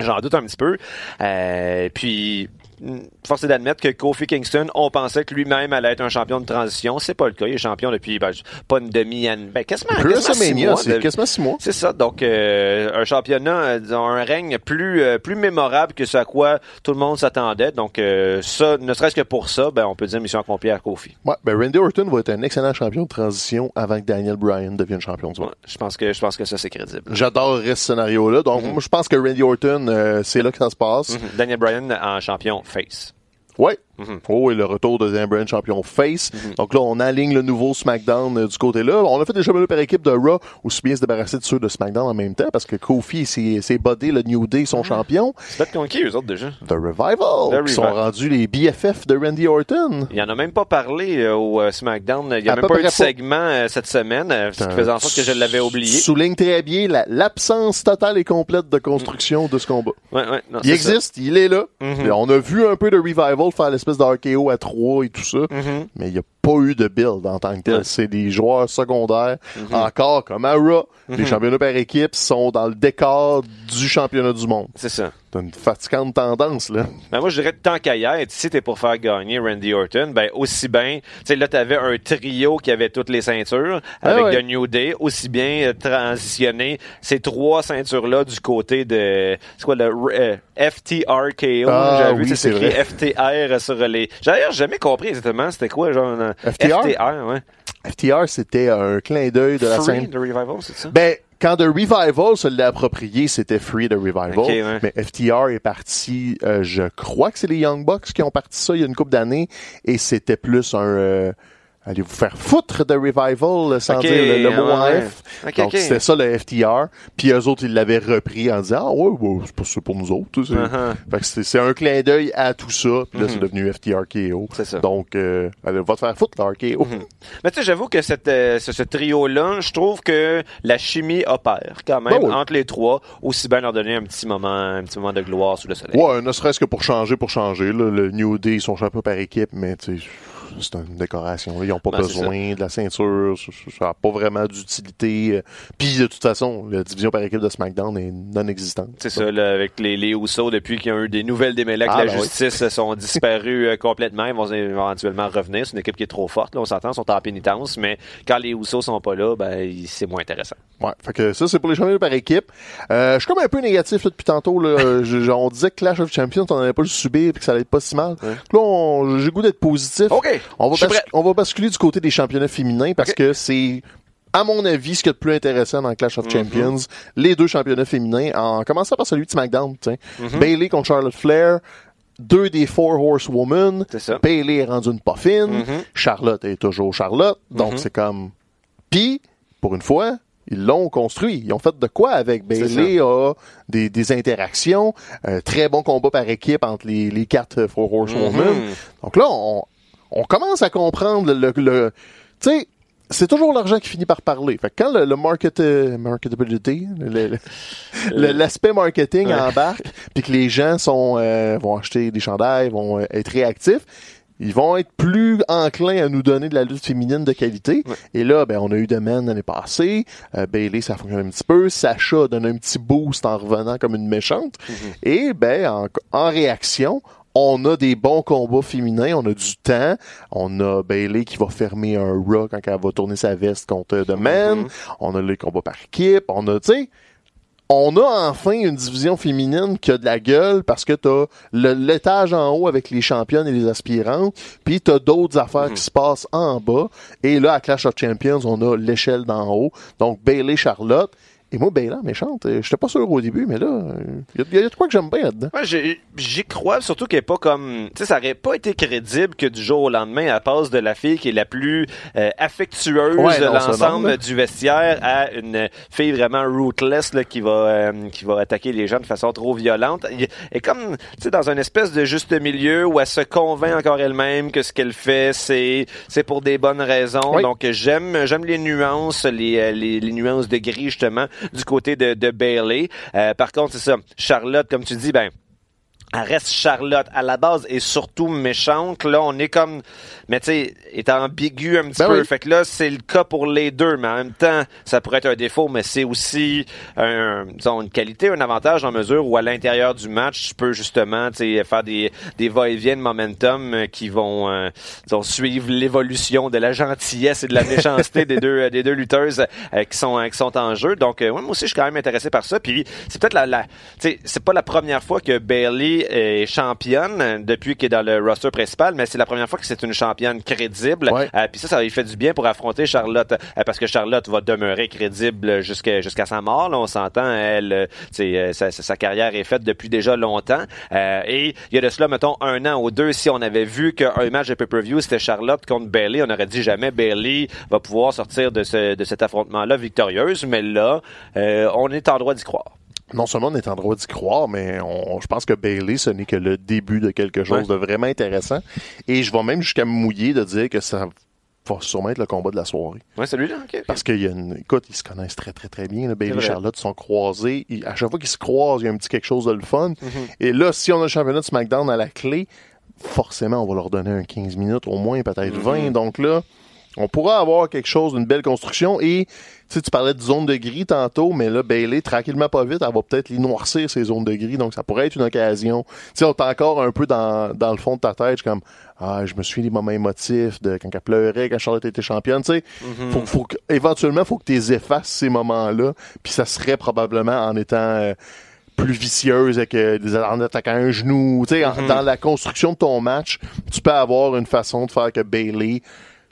j'en doute un petit peu. Euh, puis, force est d'admettre que Kofi Kingston, on pensait que lui-même allait être un champion de transition. C'est pas le cas. Il est champion depuis ben, pas une demi ben, quasiment, quasiment six mois. C'est quasiment six mois. C'est ça. Donc, euh, un championnat, euh, disons, un règne plus, euh, plus mémorable que ce à quoi tout le monde s'attendait. Donc, ça, ne serait-ce que pour ça, ben, on peut dire mission accomplie à Kofi. Ouais, ben, Randy Orton va être un excellent champion de transition avant que Daniel Bryan devienne champion du monde. je pense que, je pense que ça, c'est crédible. J'adore ce scénario-là. Donc, moi, je pense que Randy Orton, c'est là que ça se passe. Mm-hmm. Daniel Bryan en champion face. Mm-hmm. Oh, et le retour de Bryan champion face. Mm-hmm. Donc là, on aligne le nouveau SmackDown euh, du côté-là. On a fait des championnats par équipe de Raw, aussi bien se débarrasser de ceux de SmackDown en même temps, parce que Kofi et ses, buddies, le New Day, sont champions. C'est contre qui, eux autres, déjà? The Revival, qui sont rendus les BFF de Randy Orton. Il en a même pas parlé euh, au euh, SmackDown. Il y a même pas eu de segment cette semaine, ce qui faisait en sorte que je l'avais oublié. Souligne très bien l'absence totale et complète de construction de ce combat. Ouais, ouais, il existe, il est là. Mm-hmm. On a vu un peu de Revival faire l'espèce d'RKO à 3 et tout ça, mm-hmm. mais il n'y a pas eu de build en tant que tel. C'est des joueurs secondaires. Mm-hmm. Encore comme à les mm-hmm. championnats par équipe sont dans le décor du championnat du monde. C'est ça. T'as une fatigante tendance, là. Ben moi, je dirais tant qu'à y être, si t'es pour faire gagner Randy Orton, ben aussi bien, tu sais, là, t'avais un trio qui avait toutes les ceintures ah avec The New Day, aussi bien euh, transitionner ces trois ceintures-là du côté de, c'est quoi, le euh, FTRKO, ah, j'avais oui, vu, c'est écrit FTR sur les... J'avais jamais compris exactement c'était quoi, genre... FTR? FTR, ouais. FTR, c'était un clin d'œil de la scène. Revival, c'est ça? Ben, quand The Revival se l'a approprié, c'était Free The Revival. Mais FTR est parti, euh, je crois que c'est les Young Bucks qui ont parti ça il y a une couple d'années, et c'était plus un... Euh, allez vous faire foutre de Revival sans dire le, mot en F? Donc c'était ça le FTR. Puis eux autres, ils l'avaient repris en disant Ah ouais, ouais c'est pas ça pour nous autres. Uh-huh. Fait que c'est un clin d'œil à tout ça. Puis là, c'est mm-hmm. devenu FTRKO. C'est ça. Donc euh, allez, va te faire foutre l'RKO. Mm-hmm. Mais tu sais, j'avoue que cette, euh, ce, trio-là, je trouve que la chimie opère quand même ben entre les trois. Aussi bien leur donner un petit moment, un petit moment de gloire sous le soleil. Ouais, ne serait-ce que pour changer, pour changer. Là, le New Day, ils sont champions par équipe, mais tu sais c'est une décoration. Ils n'ont pas besoin de la ceinture. Ça n'a pas vraiment d'utilité. Puis, de toute façon, la division par équipe de SmackDown est non existante. C'est ça, là, avec les, les Usos, depuis qu'il y a eu des nouvelles des avec ah, la ben justice, sont disparus euh, complètement. Ils vont éventuellement revenir. C'est une équipe qui est trop forte. Là, on s'entend, ils sont en pénitence. Mais quand les Usos sont pas là, ben, c'est moins intéressant. Ouais, fait que ça, c'est pour les champions par équipe. Euh, je suis comme un peu négatif depuis tantôt. Là. on disait que Clash of Champions, on n'allait pas le subir et que ça allait être pas si mal. Là, j'ai goût d'être positif. OK. On va, on va basculer du côté des championnats féminins parce que c'est à mon avis, ce qui est le plus intéressant dans Clash of mhm. Champions, les deux championnats féminins, en commençant par celui de SmackDown, mm Bailey contre Charlotte Flair, deux des Four Horsewomen, Bailey est rendue une poffine, mhm. Charlotte est toujours Charlotte, donc mhm. c'est comme... Puis, pour une fois, ils l'ont construit. Ils ont fait de quoi avec Bailey a des, des interactions, euh, très bon combat par équipe entre les, les quatre Four Horsewomen. Donc là, on, on commence à comprendre le, le, tu sais, c'est toujours l'argent qui finit par parler. Fait que quand le, le market, euh, marketability, euh. l'aspect marketing embarque, puis que les gens sont euh, vont acheter des chandails, vont être réactifs, ils vont être plus enclins à nous donner de la lutte féminine de qualité. Et là, ben, on a eu Demain l'année passée. Bailey, ça fonctionne un petit peu. Sacha donne un petit boost en revenant comme une méchante. Mm-hmm. Et ben, en, en réaction, on a des bons combats féminins, on a du temps, on a Bailey qui va fermer un Raw quand elle va tourner sa veste contre The Man, mm-hmm. on a les combats par équipe, on a, tu sais, on a enfin une division féminine qui a de la gueule parce que t'as l'étage en haut avec les championnes et les aspirantes, puis t'as d'autres affaires qui mm-hmm. se passent en bas. Et là, à Clash of Champions, on a l'échelle d'en haut. Donc, Bailey Charlotte. Et moi, Baylor, méchante, euh, j'étais pas sûr au début, mais là, il y, a de quoi que j'aime bien là-dedans. Ouais, j'y crois, surtout qu'elle est pas comme... Tu sais, ça aurait pas été crédible que du jour au lendemain, elle passe de la fille qui est la plus euh, affectueuse de l'ensemble du vestiaire à une fille vraiment rootless là, qui va euh, qui va attaquer les gens de façon trop violente. Est comme, tu sais, dans une espèce de juste milieu où elle se convainc encore elle-même que ce qu'elle fait, c'est c'est pour des bonnes raisons. Donc, j'aime j'aime les nuances, les, les, les nuances de gris, justement du côté de, de Bailey. Euh, par contre, c'est ça. Charlotte, comme tu dis, ben elle reste Charlotte à la base et surtout méchante. Là, on est comme, mais tu sais, est ambigu un petit Ben peu. oui. Fait que là, c'est le cas pour les deux, mais en même temps, ça pourrait être un défaut, mais c'est aussi un, disons, une qualité, un avantage en mesure où à l'intérieur du match, tu peux justement, tu sais, faire des, des va-et-vient de momentum euh, qui vont, euh, disons, suivre l'évolution de la gentillesse et de la méchanceté des deux, des deux lutteuses euh, qui sont, euh, qui sont en jeu. Donc, euh, ouais, moi aussi, je suis quand même intéressé par ça. Puis, c'est peut-être la, la tu sais, c'est pas la première fois que Bailey est championne euh, depuis qu'elle est dans le roster principal, mais c'est la première fois que c'est une championne crédible. Ouais. Euh, Puis ça, ça lui fait du bien pour affronter Charlotte, euh, parce que Charlotte va demeurer crédible jusqu'à jusqu'à sa mort. Là, on s'entend, elle, euh, euh, sa, sa- sa carrière est faite depuis déjà longtemps. Euh, et il y a de cela, mettons, un an ou deux, si on avait vu qu'un match de pay-per-view, c'était Charlotte contre Bailey, on aurait dit jamais Bailey va pouvoir sortir de, ce, de cet affrontement-là victorieuse. Mais là, euh, on est en droit d'y croire. Non seulement on est en droit d'y croire, mais on, je pense que Bailey, ce n'est que le début de quelque chose Ouais. de vraiment intéressant. Et je vais même jusqu'à me mouiller de dire que ça va sûrement être le combat de la soirée. Ouais, celui-là. Parce qu'il y a une, écoute, ils se connaissent très, très, très bien. Là. Bailey et. Charlotte sont croisés. Ils- à chaque fois qu'ils se croisent, il y a un petit quelque chose de le fun. Mhm. Et là, si on a le championnat de SmackDown à la clé, forcément, on va leur donner un 15 minutes au moins, peut-être Mhm. 20. Donc là, on pourra avoir quelque chose, une belle construction. Et tu parlais de zone de gris tantôt, mais là, Bailey, tranquillement, pas vite, elle va peut-être les noircir, ces zones de gris. Donc, ça pourrait être une occasion. Tu sais, on est encore un peu dans, dans le fond de ta tête. Comme, ah, je me suis des moments émotifs de quand elle pleurait, quand Charlotte était championne. Tu sais, faut, faut que, éventuellement, faut que tu les effaces ces moments-là. Puis ça serait probablement en étant euh, plus vicieuse avec euh, des- en attaquant un genou. Tu sais, en- dans la construction de ton match, tu peux avoir une façon de faire que Bailey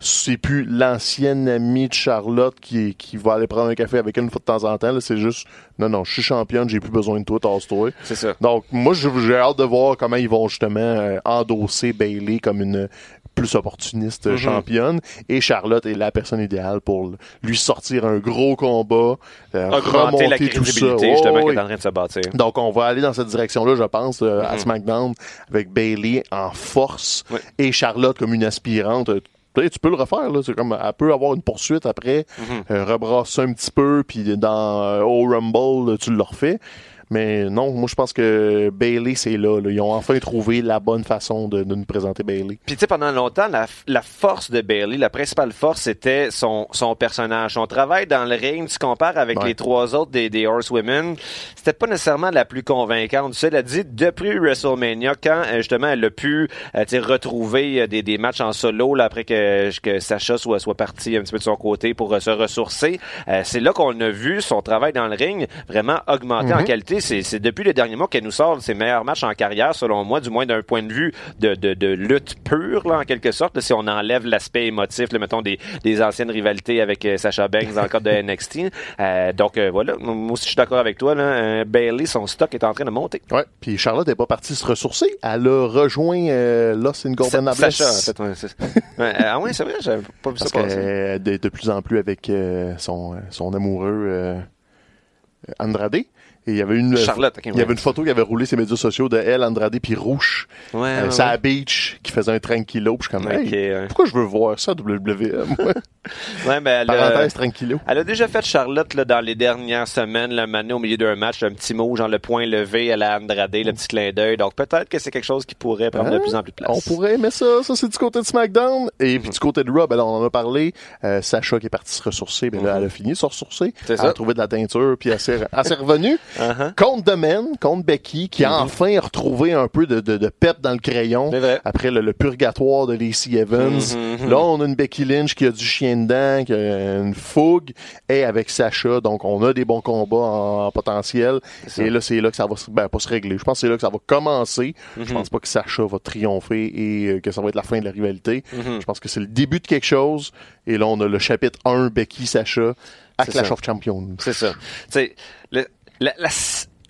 c'est plus l'ancienne amie de Charlotte qui, qui va aller prendre un café avec elle une fois de temps en temps. là. C'est juste, non, non, je suis championne, j'ai plus besoin de toi, tasse-toi. C'est ça. Donc, moi, j'ai hâte de voir comment ils vont justement euh, endosser Bailey comme une plus opportuniste Mhm. championne. Et Charlotte est la personne idéale pour lui sortir un gros combat, euh, remonter la tout ça. Oh, justement, oui. qui est en train de se bâtir. Donc, on va aller dans cette direction-là, je pense, euh, à Mhm. SmackDown, avec Bailey en force et Charlotte comme une aspirante. Tu peux le refaire, là. C'est comme, elle peut avoir une poursuite après, Mhm. euh, rebrasser un petit peu, puis dans euh, au Rumble, tu le refais. Mais non, moi, je pense que Bailey, c'est là, là. Ils ont enfin trouvé la bonne façon de, de nous présenter Bailey. Puis tu sais, pendant longtemps, la, la force de Bailey, la principale force, c'était son, son personnage. Son travail dans le ring, tu compares avec Ouais. les trois autres des, des Horsewomen, c'était pas nécessairement la plus convaincante. Cela dit, depuis WrestleMania, quand euh, justement elle a pu euh, retrouver euh, des, des matchs en solo là, après que, que Sacha soit, soit parti un petit peu de son côté pour se ressourcer, c'est là qu'on a vu son travail dans le ring vraiment augmenter en Mhm. C'est c'est depuis les derniers mois qu'elle nous sort ses meilleurs matchs en carrière, selon moi, du moins d'un point de vue de, de, de lutte pure, là, en quelque sorte. là, si on enlève l'aspect émotif, là, mettons, des, des anciennes rivalités avec euh, Sacha Banks dans le cadre de NXT. Euh, donc, euh, voilà. Moi aussi, je suis d'accord avec toi. Là, Bailey, son stock est en train de monter. Ouais. Puis Charlotte n'est pas partie se ressourcer. Elle a rejoint Lost in Golden Sa-. Sacha, en fait. ouais, c'est- ouais, ah oui, c'est vrai, j'avais pas vu ça Parce passer. euh, de, de plus en plus avec son, son amoureux Andrade. Et il y avait une Charlotte, ok, il y avait une photo qui avait roulé ses médias sociaux de elle, Andrade, puis Rouge. Ouais, Euh, ouais, ouais. beach qui faisait un tranquillo. Puis je suis comme, hey, pourquoi je veux voir ça, WWE? moi? Ouais, mais elle, a- Parenthèse tranquillo. Elle a déjà fait Charlotte là, dans les dernières semaines, le mané au milieu d'un match, un petit mot, genre le point levé à la Andrade, le petit clin d'œil. Donc peut-être que c'est quelque chose qui pourrait prendre de plus en plus de place. On pourrait aimer ça. Ça, c'est du côté de SmackDown. Et Mhm. puis du côté de Raw, ben là, on en a parlé. Euh, Sacha qui est partie se ressourcer, ben là, elle a fini de se ressourcer. Mhm. Elle ça. a trouvé de la teinture, puis elle elle s'est revenue. Uh-huh. Contre Man, contre Becky, qui a enfin retrouvé un peu de, de, de pep dans le crayon. Après le, le purgatoire de Lacey Evans. Mhm, mhm. Là, on a une Becky Lynch qui a du chien dedans, qui a une fougue, et avec Sacha. Donc, on a des bons combats en, en potentiel. Et là, c'est là que ça va se, ben, pas se régler. Je pense que c'est là que ça va commencer. Mhm. Je pense pas que Sacha va triompher et euh, que ça va être la fin de la rivalité. Mhm. Je pense que c'est le début de quelque chose. Et là, on a le chapitre 1, Becky-Sacha, à C'est Clash ça. of Champions. C'est ça. Tu sais, le- la- la-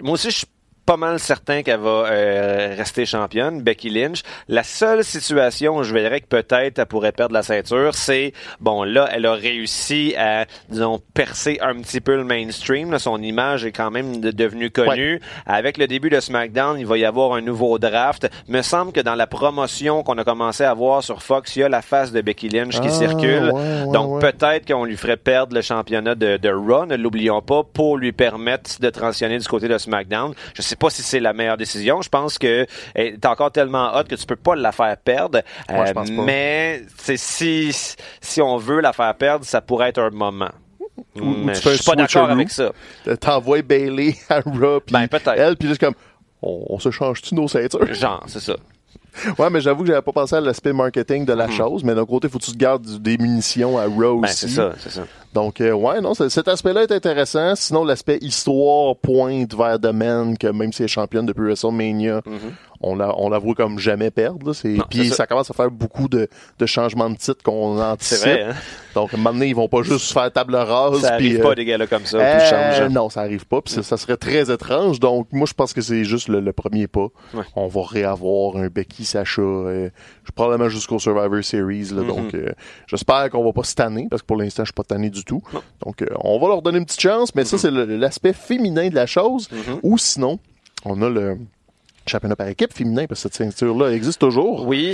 moi aussi, je pas mal certain qu'elle va euh, rester championne, Becky Lynch. La seule situation où je verrais que peut-être elle pourrait perdre la ceinture, c'est, bon, là, elle a réussi à, disons, percer un petit peu le mainstream. là. Son image est quand même de- devenue connue. Avec le début de SmackDown, il va y avoir un nouveau draft. Me semble que dans la promotion qu'on a commencé à voir sur Fox, il y a la face de Becky Lynch qui Ah, circule. ouais, ouais, Donc, peut-être qu'on lui ferait perdre le championnat de, de Raw, ne l'oublions pas, pour lui permettre de transitionner du côté de SmackDown. Je sais sais pas si c'est la meilleure décision. Je pense que elle est encore tellement hot que tu peux pas la faire perdre. Ouais, je pense pas. Mais c'est si si on veut la faire perdre, ça pourrait être un moment. Tu je suis pas d'accord avec ça. T'envoies Bailey à Raw, puis Ben, elle, puis c'est comme, on, on se change-tu nos ceintures? Genre, c'est ça. Ouais, mais j'avoue que j'avais pas pensé à l'aspect marketing de la chose, mais d'un côté, faut que tu te gardes du- des munitions à Mhm. Ben, c'est ça, c'est ça. Donc, euh, ouais, non, cet aspect-là est intéressant. Sinon, l'aspect histoire pointe vers The Man, que même si elle est championne depuis WrestleMania, on la, on la voit comme jamais perdre. C'est, puis c'est ça. ça. commence à faire beaucoup de, de changements de titre qu'on C'est anticipe. vrai, hein? Donc, à un moment donné, ils vont pas juste faire table rase. Ça puis, arrive euh, pas des gars-là comme ça, euh, change. non, ça arrive pas. Puis ça, ça serait très étrange. Donc, moi, je pense que c'est juste le, le premier pas. Ouais. On va réavoir un Becky Sacha, euh, probablement jusqu'au Survivor Series. Mm-hmm. Donc, euh, j'espère qu'on va pas se tanner, parce que pour l'instant, je suis pas tanné du tout. Donc, euh, on va leur donner une petite chance. Mais ça, c'est le- l'aspect féminin de la chose. Mm-hmm. Ou sinon, on a le championnat par équipe féminin, parce que cette ceinture-là existe toujours. Oui.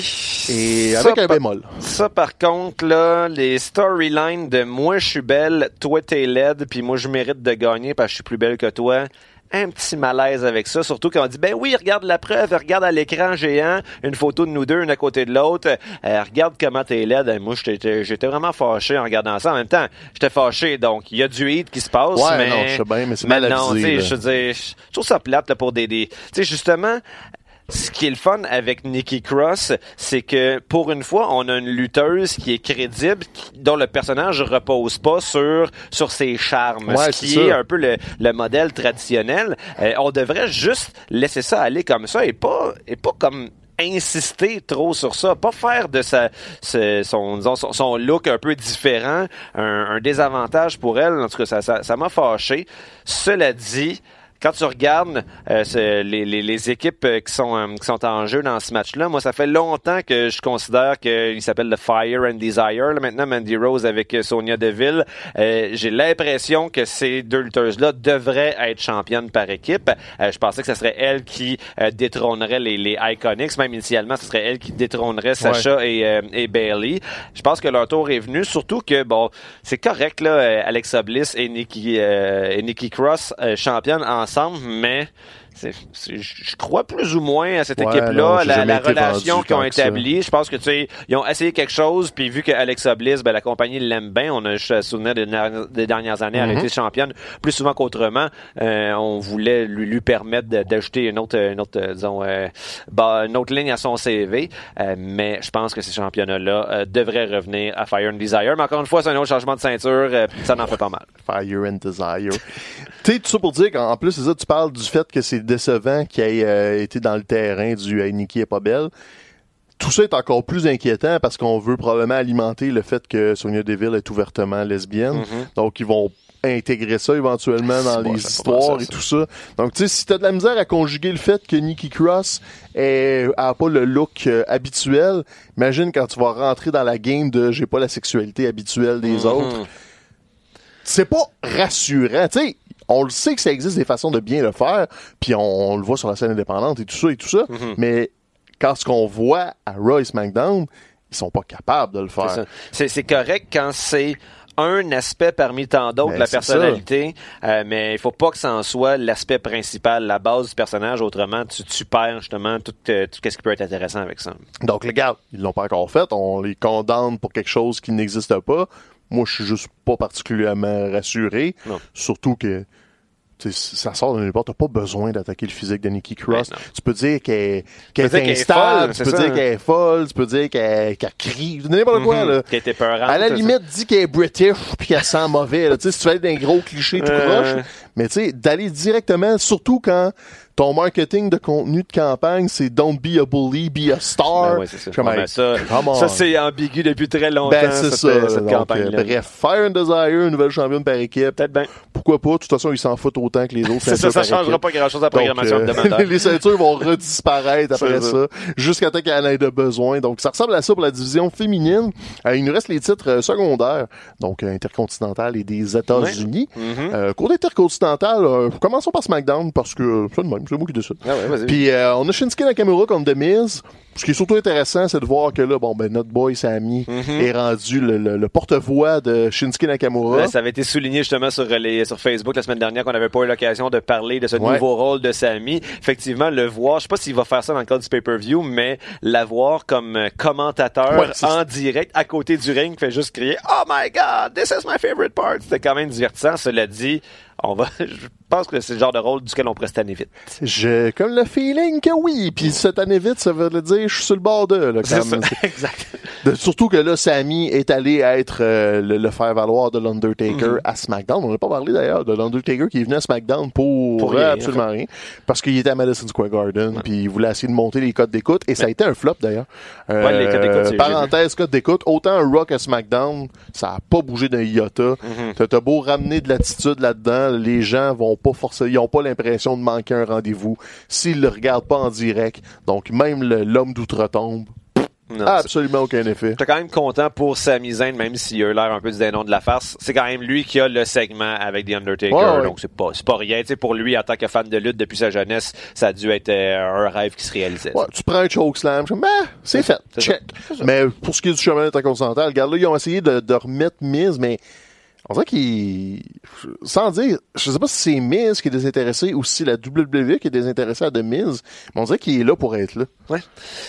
Et Ça, avec un par- bémol. Ça, par contre, là, les storylines de moi, je suis belle, toi, t'es laide, puis moi, je mérite de gagner parce que je suis plus belle que toi. Un petit malaise avec ça, surtout quand on dit, ben oui, regarde la preuve, regarde à l'écran géant, une photo de nous deux, une à côté de l'autre, Euh, regarde comment t'es laide. Et moi, j'étais j'étais vraiment fâché en regardant ça. En même temps, j'étais fâché, donc il y a du hate qui se passe, Ouais, mais... non, je sais bien, mais c'est mal non, avisé, je veux dire, je trouve ça plate là, pour des... des tu sais, justement, ce qui est le fun avec Nikki Cross, c'est que pour une fois, on a une lutteuse qui est crédible, qui- dont le personnage repose pas sur sur ses charmes, Ouais, ce qui ça. est un peu le, le modèle traditionnel. Euh, on devrait juste laisser ça aller comme ça et pas et pas comme insister trop sur ça, pas faire de sa, ce- son, disons, son, son look un peu différent un, un désavantage pour elle. En tout cas, ça ça- ça m'a fâché. Cela dit, quand tu regardes euh, ce- les, les, les équipes euh, qui sont euh, qui sont en jeu dans ce match-là, moi ça fait longtemps que je considère qu'il s'appelle le Fire and Desire. Là, maintenant, Mandy Rose avec euh, Sonia Deville, euh, j'ai l'impression que ces deux lutteuses-là devraient être championnes par équipe. Euh, je pensais que ce serait elle qui détrônerait les, les Iconics. Même initialement, ce serait elle qui détrônerait Sacha et, euh, et Bailey. Je pense que leur tour est venu, surtout que bon, c'est correct là, Alexa Bliss et Nikki euh, et Nikki Cross euh, championnes ensemble, mais c'est- c'est- je crois plus ou moins à cette Ouais, équipe-là, la, relation qu'ils ont établie. Je pense que tu sais, ils ont essayé quelque chose, puis vu que Alexa Bliss, ben, la compagnie l'aime bien, on a se souvenir des, dernières- des dernières années, elle a Mhm. été championne plus souvent qu'autrement. Euh, on voulait lui, lui permettre d'ajouter une autre, une autre, euh, disons, euh, bah, une autre ligne à son CV. Euh, mais je pense que ces championnats-là devraient revenir à Fire and Desire. Mais encore une fois, c'est un autre changement de ceinture, ça n'en fait pas mal. Fire and Desire. tu sais, tout ça pour dire qu'en en plus, ça, tu parles du fait que c'est décevant qu'il ait euh, été dans le terrain du hey, Nikki est pas belle. Tout ça est encore plus inquiétant parce qu'on veut probablement alimenter le fait que Sonia Deville est ouvertement lesbienne. Donc, ils vont intégrer ça éventuellement dans les histoires ça, et tout ça. Donc, tu sais, si t'as de la misère à conjuguer le fait que Nikki Cross est, a pas le look euh, habituel, imagine quand tu vas rentrer dans la game de j'ai pas la sexualité habituelle des autres c'est pas rassurant. Tu sais, on le sait que ça existe des façons de bien le faire, puis on, on le voit sur la scène indépendante et tout ça et tout ça, Mhm. mais quand ce qu'on voit à Roy SmackDown, ils sont pas capables de le faire. C'est correct quand c'est un aspect parmi tant d'autres, Ben, la c'est personnalité, euh, mais il faut pas que ça en soit l'aspect principal, la base du personnage. Autrement, tu, tu perds justement tout, euh, tout ce qui peut être intéressant avec ça. Donc les gars, ils l'ont pas encore fait, on les condamne pour quelque chose qui n'existe pas. Moi, je suis juste pas particulièrement rassuré, Non. surtout que ça sort de n'importe. T'as pas besoin d'attaquer le physique de Nikki Cross. Ben tu peux dire qu'elle qu'elle est qu'elle instable, tu peux dire qu'elle est folle, tu peux dire qu'elle qu'elle crie, n'importe quoi. Là. Qui a été peurante. À la limite, dis qu'elle est british puis qu'elle sent mauvais. Là. Tu sais, si tu fais d'un gros cliché tout Euh. croche, mais tu sais, d'aller directement, surtout quand ton marketing de contenu de campagne, c'est don't be a bully, be a star. Ben ouais, c'est ça. Ouais, ben ça, ça c'est ambigu depuis très longtemps, Ben, c'est cette, ça. euh, cette Donc, campagne-là. euh, bref, Fire and Desire, nouvelle championne par équipe. Peut-être bien. Pourquoi pas? De toute façon, ils s'en foutent autant que les autres. C'est ça, ça changera équipe. pas grand-chose à la Donc, programmation euh, hebdomadaire. les ceintures vont redisparaître après ça, jusqu'à temps en ait de besoin. Donc, ça ressemble à ça pour la division féminine. Euh, il nous reste les titres euh, secondaires, donc euh, intercontinental et des États-Unis. Mhm. Euh, côté intercontinental, euh, commençons par SmackDown parce que c'est le même. C'est moi qui. Ah ouais, vas-y. Puis euh, on a Shinsuke Nakamura contre The Miz. Ce qui est surtout intéressant, c'est de voir que là, bon, ben, notre boy Sami Mhm. est rendu le, le- le porte-voix de Shinsuke Nakamura. Là, ça avait été souligné justement sur, les, sur Facebook la semaine dernière qu'on n'avait pas eu l'occasion de parler de ce Ouais. nouveau rôle de Sami. Effectivement, le voir, je sais pas s'il va faire ça dans le cadre du pay-per-view, mais l'avoir comme euh, commentateur Ouais, en direct à côté du ring fait juste crier « Oh my God, this is my favorite part! » C'était quand même divertissant. Cela dit, on va, je pense que c'est le genre de rôle duquel on pourrait se tanner vite. J'ai comme le feeling que oui. Puis cette année vite, ça veut dire, je suis sur le bord de, là, C'est quand même. ça. exact. De- surtout que là, Sami est allé être euh, le, le faire-valoir de l'Undertaker Mhm. à SmackDown. On n'a pas parlé d'ailleurs de l'Undertaker qui est venu à SmackDown pour, Pour euh, rien, absolument rien. Parce qu'il était à Madison Square Garden, puis il voulait essayer de monter les codes d'écoute, et ça a été un flop d'ailleurs. Euh, Ouais, les codes d'écoute, c'est- Parenthèse, codes d'écoute, autant un Rock à SmackDown, ça a pas bougé d'un iota. T'as t'as beau ramener de l'attitude là-dedans, les gens vont pas forcer, ils ont pas l'impression de manquer un rendez-vous s'ils le regardent pas en direct. Donc même l'homme d'outre-tombe, Non, absolument aucun effet. J'étais quand même content pour Sami Zayn, même s'il a l'air un peu du dénon de la farce. C'est quand même lui qui a le segment avec The Undertaker. Ouais, ouais. Donc, c'est pas, c'est pas rien. Tu sais, pour lui, en tant que fan de lutte depuis sa jeunesse, ça a dû être euh, un rêve qui se réalisait. Ouais, tu prends un chokeslam, je dis, ben, c'est fait. Mais pour ce qui est du chemin intercontinental, regarde là, ils ont essayé de, de remettre Miz, mais on dirait qu'ils, sans dire, je sais pas si c'est Miz qui est désintéressé ou si la WWE qui est désintéressée à de Miz, mais on dirait qu'il est là pour être là. Ouais.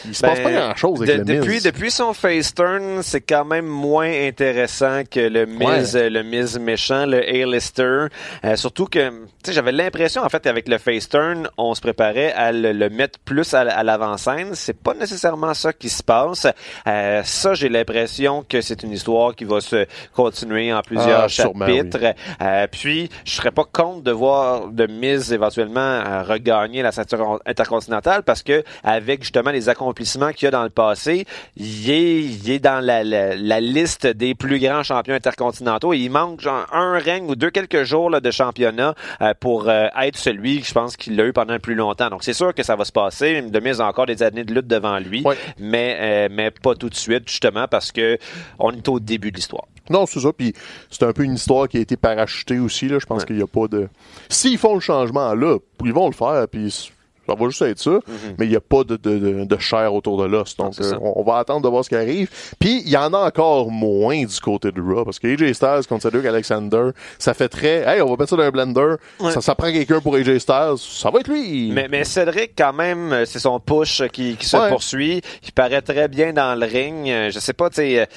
Il se passe Ben, pas grand chose avec de- le depuis, Miz. depuis son face turn, c'est quand même moins intéressant que le Miz, Ouais. euh, le Miz méchant, le A-lister. Euh, surtout que, tu sais, j'avais l'impression, en fait, avec le face turn, on se préparait à le, le mettre plus à, à l'avant-scène. C'est pas nécessairement ça qui se passe. Euh, ça, j'ai l'impression que c'est une histoire qui va se continuer en plusieurs Ah, chapitres. Euh, puis, je serais pas contre de voir de Miz éventuellement euh, regagner la ceinture intercontinentale parce que avec justement les accomplissements qu'il y a dans le passé, il est, il est dans la, la, la liste des plus grands champions intercontinentaux et il manque genre un règne ou deux quelques jours là, de championnat euh, pour euh, être celui que je pense qu'il l'a eu pendant le plus longtemps. Donc c'est sûr que ça va se passer. De Miz a encore des années de lutte devant lui, Ouais. mais euh, mais pas tout de suite justement parce que on est au début de l'histoire. Non, c'est ça. Puis c'est un peu une histoire qui a été parachutée aussi. Là. Je pense Ouais. qu'il n'y a pas de. S'ils font le changement là, ils vont le faire. Puis ça va juste être ça. Mais il n'y a pas de, de, de, de chair autour de l'os. Donc Mhm. euh, on, on va attendre de voir ce qui arrive. Puis il y en a encore moins du côté de Raw. Parce que AJ Styles contre Cedric Alexander, ça fait très. Hey, on va mettre ça dans un blender. Ouais. Ça, ça prend quelqu'un pour AJ Styles. Ça va être lui. Mais, mais Cédric, quand même, euh, c'est son push qui, qui se Ouais. poursuit. Il paraît très bien dans le ring. Euh, Je sais pas, tu sais.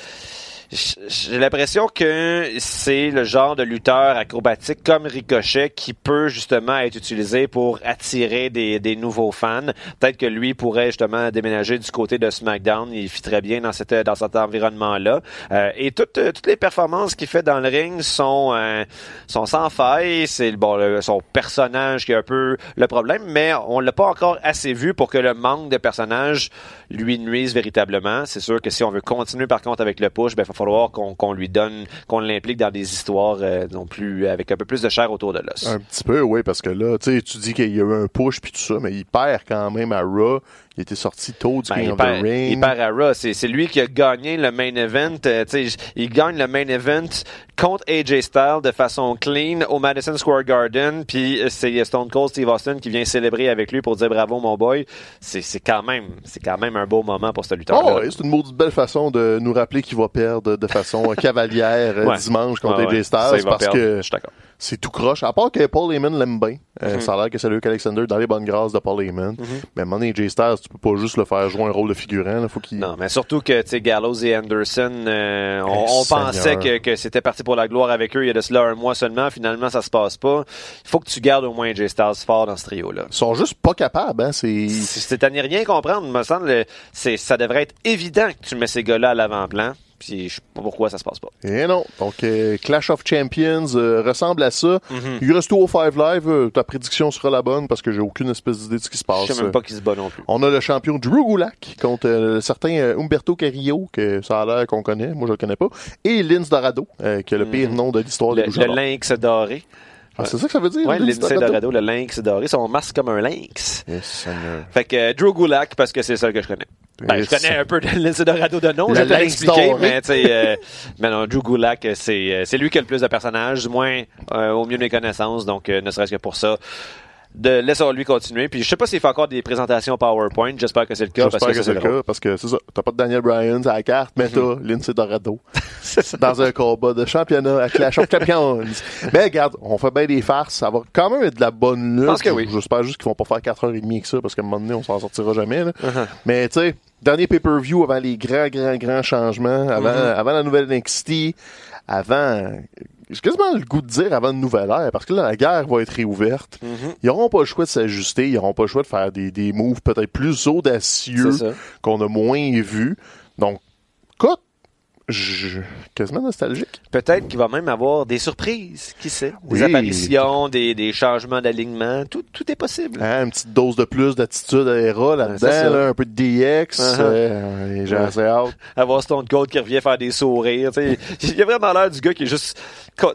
J'ai l'impression que c'est le genre de lutteur acrobatique comme Ricochet qui peut justement être utilisé pour attirer des, des nouveaux fans. Peut-être que lui pourrait justement déménager du côté de SmackDown. Il fit très bien dans, dans cet environnement-là. Euh, et toutes, toutes les performances qu'il fait dans le ring sont, euh, sont sans faille. C'est bon, le- son personnage qui est un peu le problème, mais on l'a pas encore assez vu pour que le manque de personnages lui nuise véritablement. C'est sûr que si on veut continuer par contre avec le push, ben, il va falloir qu'on lui donne, qu'on l'implique dans des histoires euh, non plus avec un peu plus de chair autour de l'os. Un petit peu, oui, parce que là, tu dis qu'il y a eu un push puis tout ça, mais il perd quand même à Raw. Il était sorti tôt du Ben, King of the Ring. il perd à Raw. C'est, lui qui a gagné le main event. Euh, tu sais, il gagne le main event contre AJ Styles de façon clean au Madison Square Garden. Puis euh, c'est Stone Cold Steve Austin qui vient célébrer avec lui pour dire bravo mon boy. C'est, quand même, c'est quand même un beau moment pour ce lutteur-là. Oh, ouais, c'est une maudite belle façon de nous rappeler qu'il va perdre de façon cavalière euh, Ouais. dimanche contre. AJ Styles parce perdre. que Je suis d'accord. C'est tout croche. À part que Paul Heyman l'aime bien. Euh, Mhm. Ça a l'air que c'est Luke Alexander dans les bonnes grâces de Paul Heyman. Mais à un moment donné, AJ Styles, tu peux pas juste le faire jouer un rôle de figurant. Il faut qu'il... Non, mais surtout que Gallows et Anderson, euh, on, on pensait que, que c'était parti pour la gloire avec eux il y a de cela un mois seulement. Finalement, ça se passe pas. Il faut que tu gardes au moins AJ Styles fort dans ce trio-là. Ils sont juste pas capables. Hein? C'est... À n'y rien comprendre, me semble. le- C'est, ça devrait être évident que tu mets ces gars-là à l'avant-plan. Puis je sais pas pourquoi ça se passe pas. Eh non. Donc, euh, Clash of Champions euh, ressemble à ça. Mhm. Il reste tout au Five Live. euh, ta prédiction sera la bonne parce que j'ai aucune espèce d'idée de ce qui se passe. Je sais même pas qui se bat non plus. On a le champion Drew Gulak contre le certain euh, Umberto Carrillo, que ça a l'air qu'on connaît, moi je le connais pas, et Lince Dorado, qui a le pire nom de l'histoire Mhm. Le, des le luchadors. lynx doré. Ah, c'est ça que ça veut dire? Ouais, Lindsay Dorado, le lynx doré. Son masque comme un lynx. Yes. Fait que euh, Drew Gulak, parce que c'est ça que je connais. Ben, Yes. je connais un peu de Lindsay Dorado de nom, Le je vais l'expliquer, mais tu sais, euh, mais non, Drew Gulak, c'est, euh, c'est lui qui a le plus de personnages, du moins, euh, au mieux de mes connaissances, donc euh, ne serait-ce que pour ça. De laissons lui continuer. Puis je sais pas s'il fait encore des présentations PowerPoint. J'espère que c'est le cas. J'espère que, c'est le cas parce que c'est ça. T'as pas de Daniel Bryan à la carte, mais t'as mm Lindsay Dorado dans un combat de championnat avec la Champions. mais regarde, on fait bien des farces. Ça va quand même être de la bonne lutte. Je pense que oui. J'espère juste qu'ils vont pas faire 4h30 avec ça parce qu'à un moment donné, on s'en sortira jamais. Là. Uh-huh. Mais tu sais, dernier pay-per-view avant les grands, grands, grands changements, avant, mm-hmm. avant la nouvelle NXT, avant j'ai quasiment le goût de dire avant une nouvelle ère, parce que là, la guerre va être réouverte. Mm-hmm. Ils n'auront pas le choix de s'ajuster, ils n'auront pas le choix de faire des, des moves peut-être plus audacieux qu'on a moins vus. Donc, je, quasiment nostalgique. Peut-être qu'il va même avoir des surprises, qui sait? Des apparitions, des, des changements d'alignement, tout, tout est possible. Hein, une petite dose de plus d'attitude à Era là-dedans, un peu de DX, uh-huh. euh, j'ai assez hâte. Avoir Stone Cold qui revient faire des sourires, il a vraiment l'air du gars qui est juste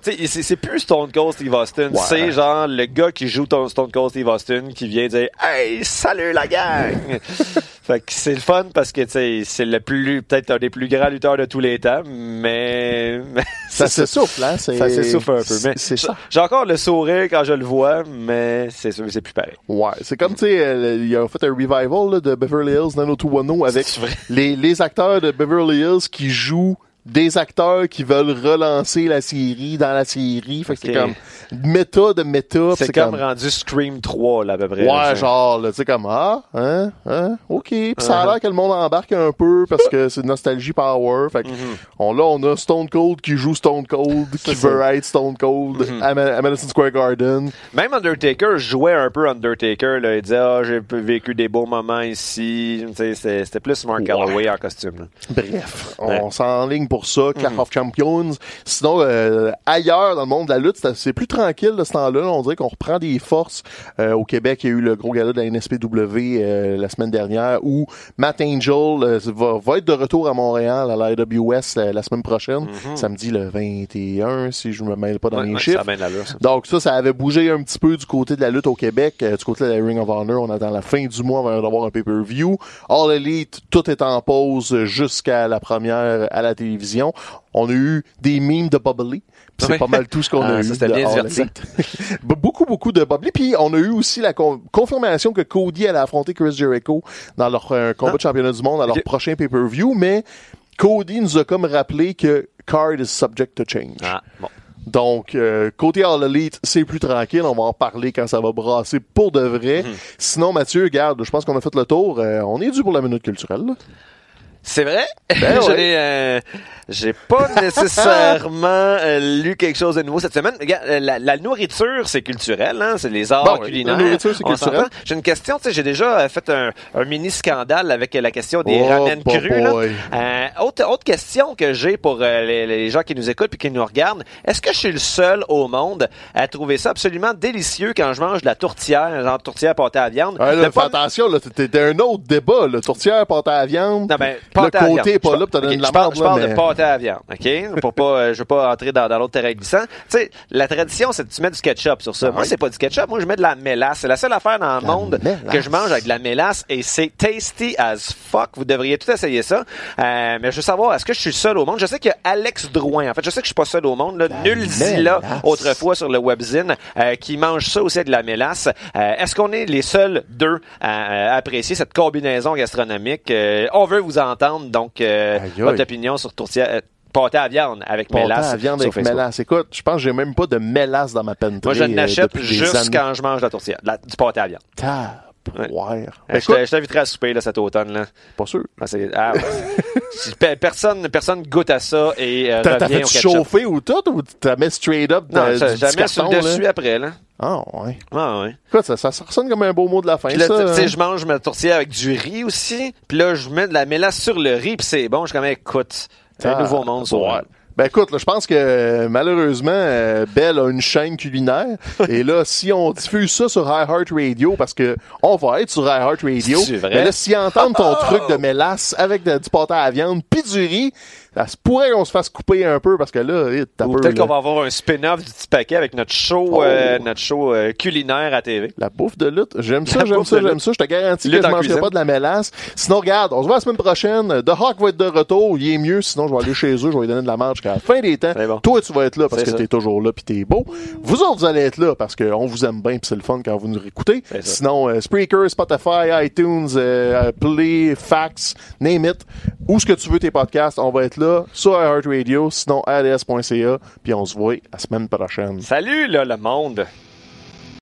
c'est plus Stone Cold Steve Austin, c'est genre le gars qui joue Stone Cold Steve Austin qui vient dire Hey, salut la gang! fait que c'est le fun parce que c'est le plus peut-être un des plus grands lutteurs de tous les temps, mais, ça s'essouffle, hein? Ça s'essouffle un peu. C'est ça. J'ai encore le sourire quand je le vois, mais c'est c'est plus pareil. Ouais, c'est comme tu sais, euh, il a fait un revival de Beverly Hills 90210 avec les, les acteurs de Beverly Hills qui jouent des acteurs qui veulent relancer la série dans la série. Fait que c'est comme méta de méta. C'est comme, rendu Scream 3, là, à peu près. Ouais, genre, là, tu sais, comme, ah, hein, hein, ok. Puis ça a l'air que le monde embarque un peu parce que c'est nostalgie power. Fait que, mm-hmm. on, là, on a Stone Cold qui joue Stone Cold, qui veut être Stone Cold mm-hmm. à, Madison Square Garden. Même Undertaker jouait un peu Undertaker, là. Il disait, ah, j'ai vécu des beaux moments ici. C'était plus Mark Calloway en costume, Bref, on s'enligne pour ça, Clash mm. of Champions. Sinon, euh, ailleurs dans le monde de la lutte, c'est plus tranquille de ce temps-là. On dirait qu'on reprend des forces. Euh, au Québec, il y a eu le gros gala de la NSPW euh, la semaine dernière où Matt Angel va, être de retour à Montréal à l'IWS la, semaine prochaine, mm-hmm. samedi le 21, si je me mêle pas dans les chiffres. Donc ça, ça avait bougé un petit peu du côté de la lutte au Québec. du côté de la Ring of Honor, on attend la fin du mois avant d'avoir un pay-per-view. All Elite, tout est en pause jusqu'à la première à la télévision on a eu des memes de Bubbly. C'est pas mal tout ce qu'on a ah, eu. C'était bien beaucoup, beaucoup de Bubbly. Puis on a eu aussi la confirmation que Cody allait affronter Chris Jericho dans leur euh, combat de championnat du monde à leur prochain pay-per-view. Mais Cody nous a comme rappelé que card is subject to change. Ah, Donc, euh, côté All Elite, c'est plus tranquille. On va en parler quand ça va brasser pour de vrai. Mhm. Sinon, Mathieu, regarde, je pense qu'on a fait le tour. Euh, on est dû pour la minute culturelle. C'est vrai? Ben euh, j'ai pas nécessairement euh, lu quelque chose de nouveau cette semaine. Regarde, euh, la, nourriture, c'est culturel, hein? C'est les arts culinaires. La nourriture, c'est culturel. J'ai une question, tu sais, j'ai déjà fait un, mini scandale avec la question des oh, ramen crus. Là. autre, autre question que j'ai pour les, gens qui nous écoutent et qui nous regardent. Est-ce que je suis le seul au monde à trouver ça absolument délicieux quand je mange de la tourtière, genre tourtière pâtée à viande? Attention, là, c'était un autre débat, la tourtière pâtée à viande. Non, ben, le côté pas là, donné de la Je parle, je parle de pâté à viande, OK? Pour pas, euh, je veux pas entrer dans, dans l'autre terrain glissant. Tu sais, la tradition, c'est que tu mets du ketchup sur ça. Ah moi, c'est pas du ketchup. Moi, je mets de la mélasse. C'est la seule affaire dans le monde que je mange avec de la mélasse et c'est tasty as fuck. Vous devriez tout essayer ça. Euh, mais je veux savoir, est-ce que je suis seul au monde? Je sais qu'il y a Alex Drouin. En fait, je sais que je suis pas seul au monde. Là. Nul là autrefois sur le webzine, euh, qui mange ça aussi avec de la mélasse. Euh, est-ce qu'on est les seuls deux à, apprécier cette combinaison gastronomique? on veut vous entendre, donc votre opinion sur tourtière. Euh, pâté à viande avec mélasse. Pâté à viande avec mélasse. Écoute, je pense que j'ai même pas de mélasse dans ma pantry. Moi, je n'achète juste quand je mange la tourtière, du pâté à viande. Ouais. Euh, je t'inviterai à souper là, cet automne. Là. Pas sûr. Ah, ah personne, personne goûte à ça et euh, T'as fait chauffer ou tout ou t'as mis straight up Non, jamais sur le dessus après. Là. Ah ouais. Ah ouais. Écoute, ça, ça, sonne comme un beau mot de la fin. Puis là, tu sais, je mange ma tourtière avec du riz aussi. Puis là, je mets de la mélasse sur le riz, puis c'est bon. Je suis comme, écoute, c'est un ah, nouveau monde. Ouais. Ben écoute, là, je pense que malheureusement, euh, Belle a une chaîne culinaire. et là, si on diffuse ça sur iHeartRadio, parce que on va être sur iHeartRadio, mais ben là, s'ils entendent ton truc de mélasse avec du pâté à viande puis du riz, ça se pourrait qu'on se fasse couper un peu parce que là, t'as peut-être qu'on va avoir un spin-off du petit paquet avec notre show, Oh. euh, notre show euh, culinaire à TV. La bouffe de lutte, j'aime ça, j'aime ça, j'aime ça. Je te garantis Lutte que je cuisine. pas de la mélasse. Sinon, regarde, on se voit la semaine prochaine. The Hawk va être de retour. Il est mieux. Sinon, je vais aller chez eux. Je vais lui donner de la marge jusqu'à la fin des temps. Bon. Toi, tu vas être là parce que t'es toujours là puis t'es beau. Vous autres, vous allez être là parce qu'on vous aime bien puis c'est le fun quand vous nous réécoutez. Sinon, euh, Spreaker, Spotify, iTunes, euh, Play, Fax, name it. Où ce que tu veux tes podcasts, on va être là sur iHeartRadio, sinon ads.ca, puis on se voit la semaine prochaine. Salut, là, le monde!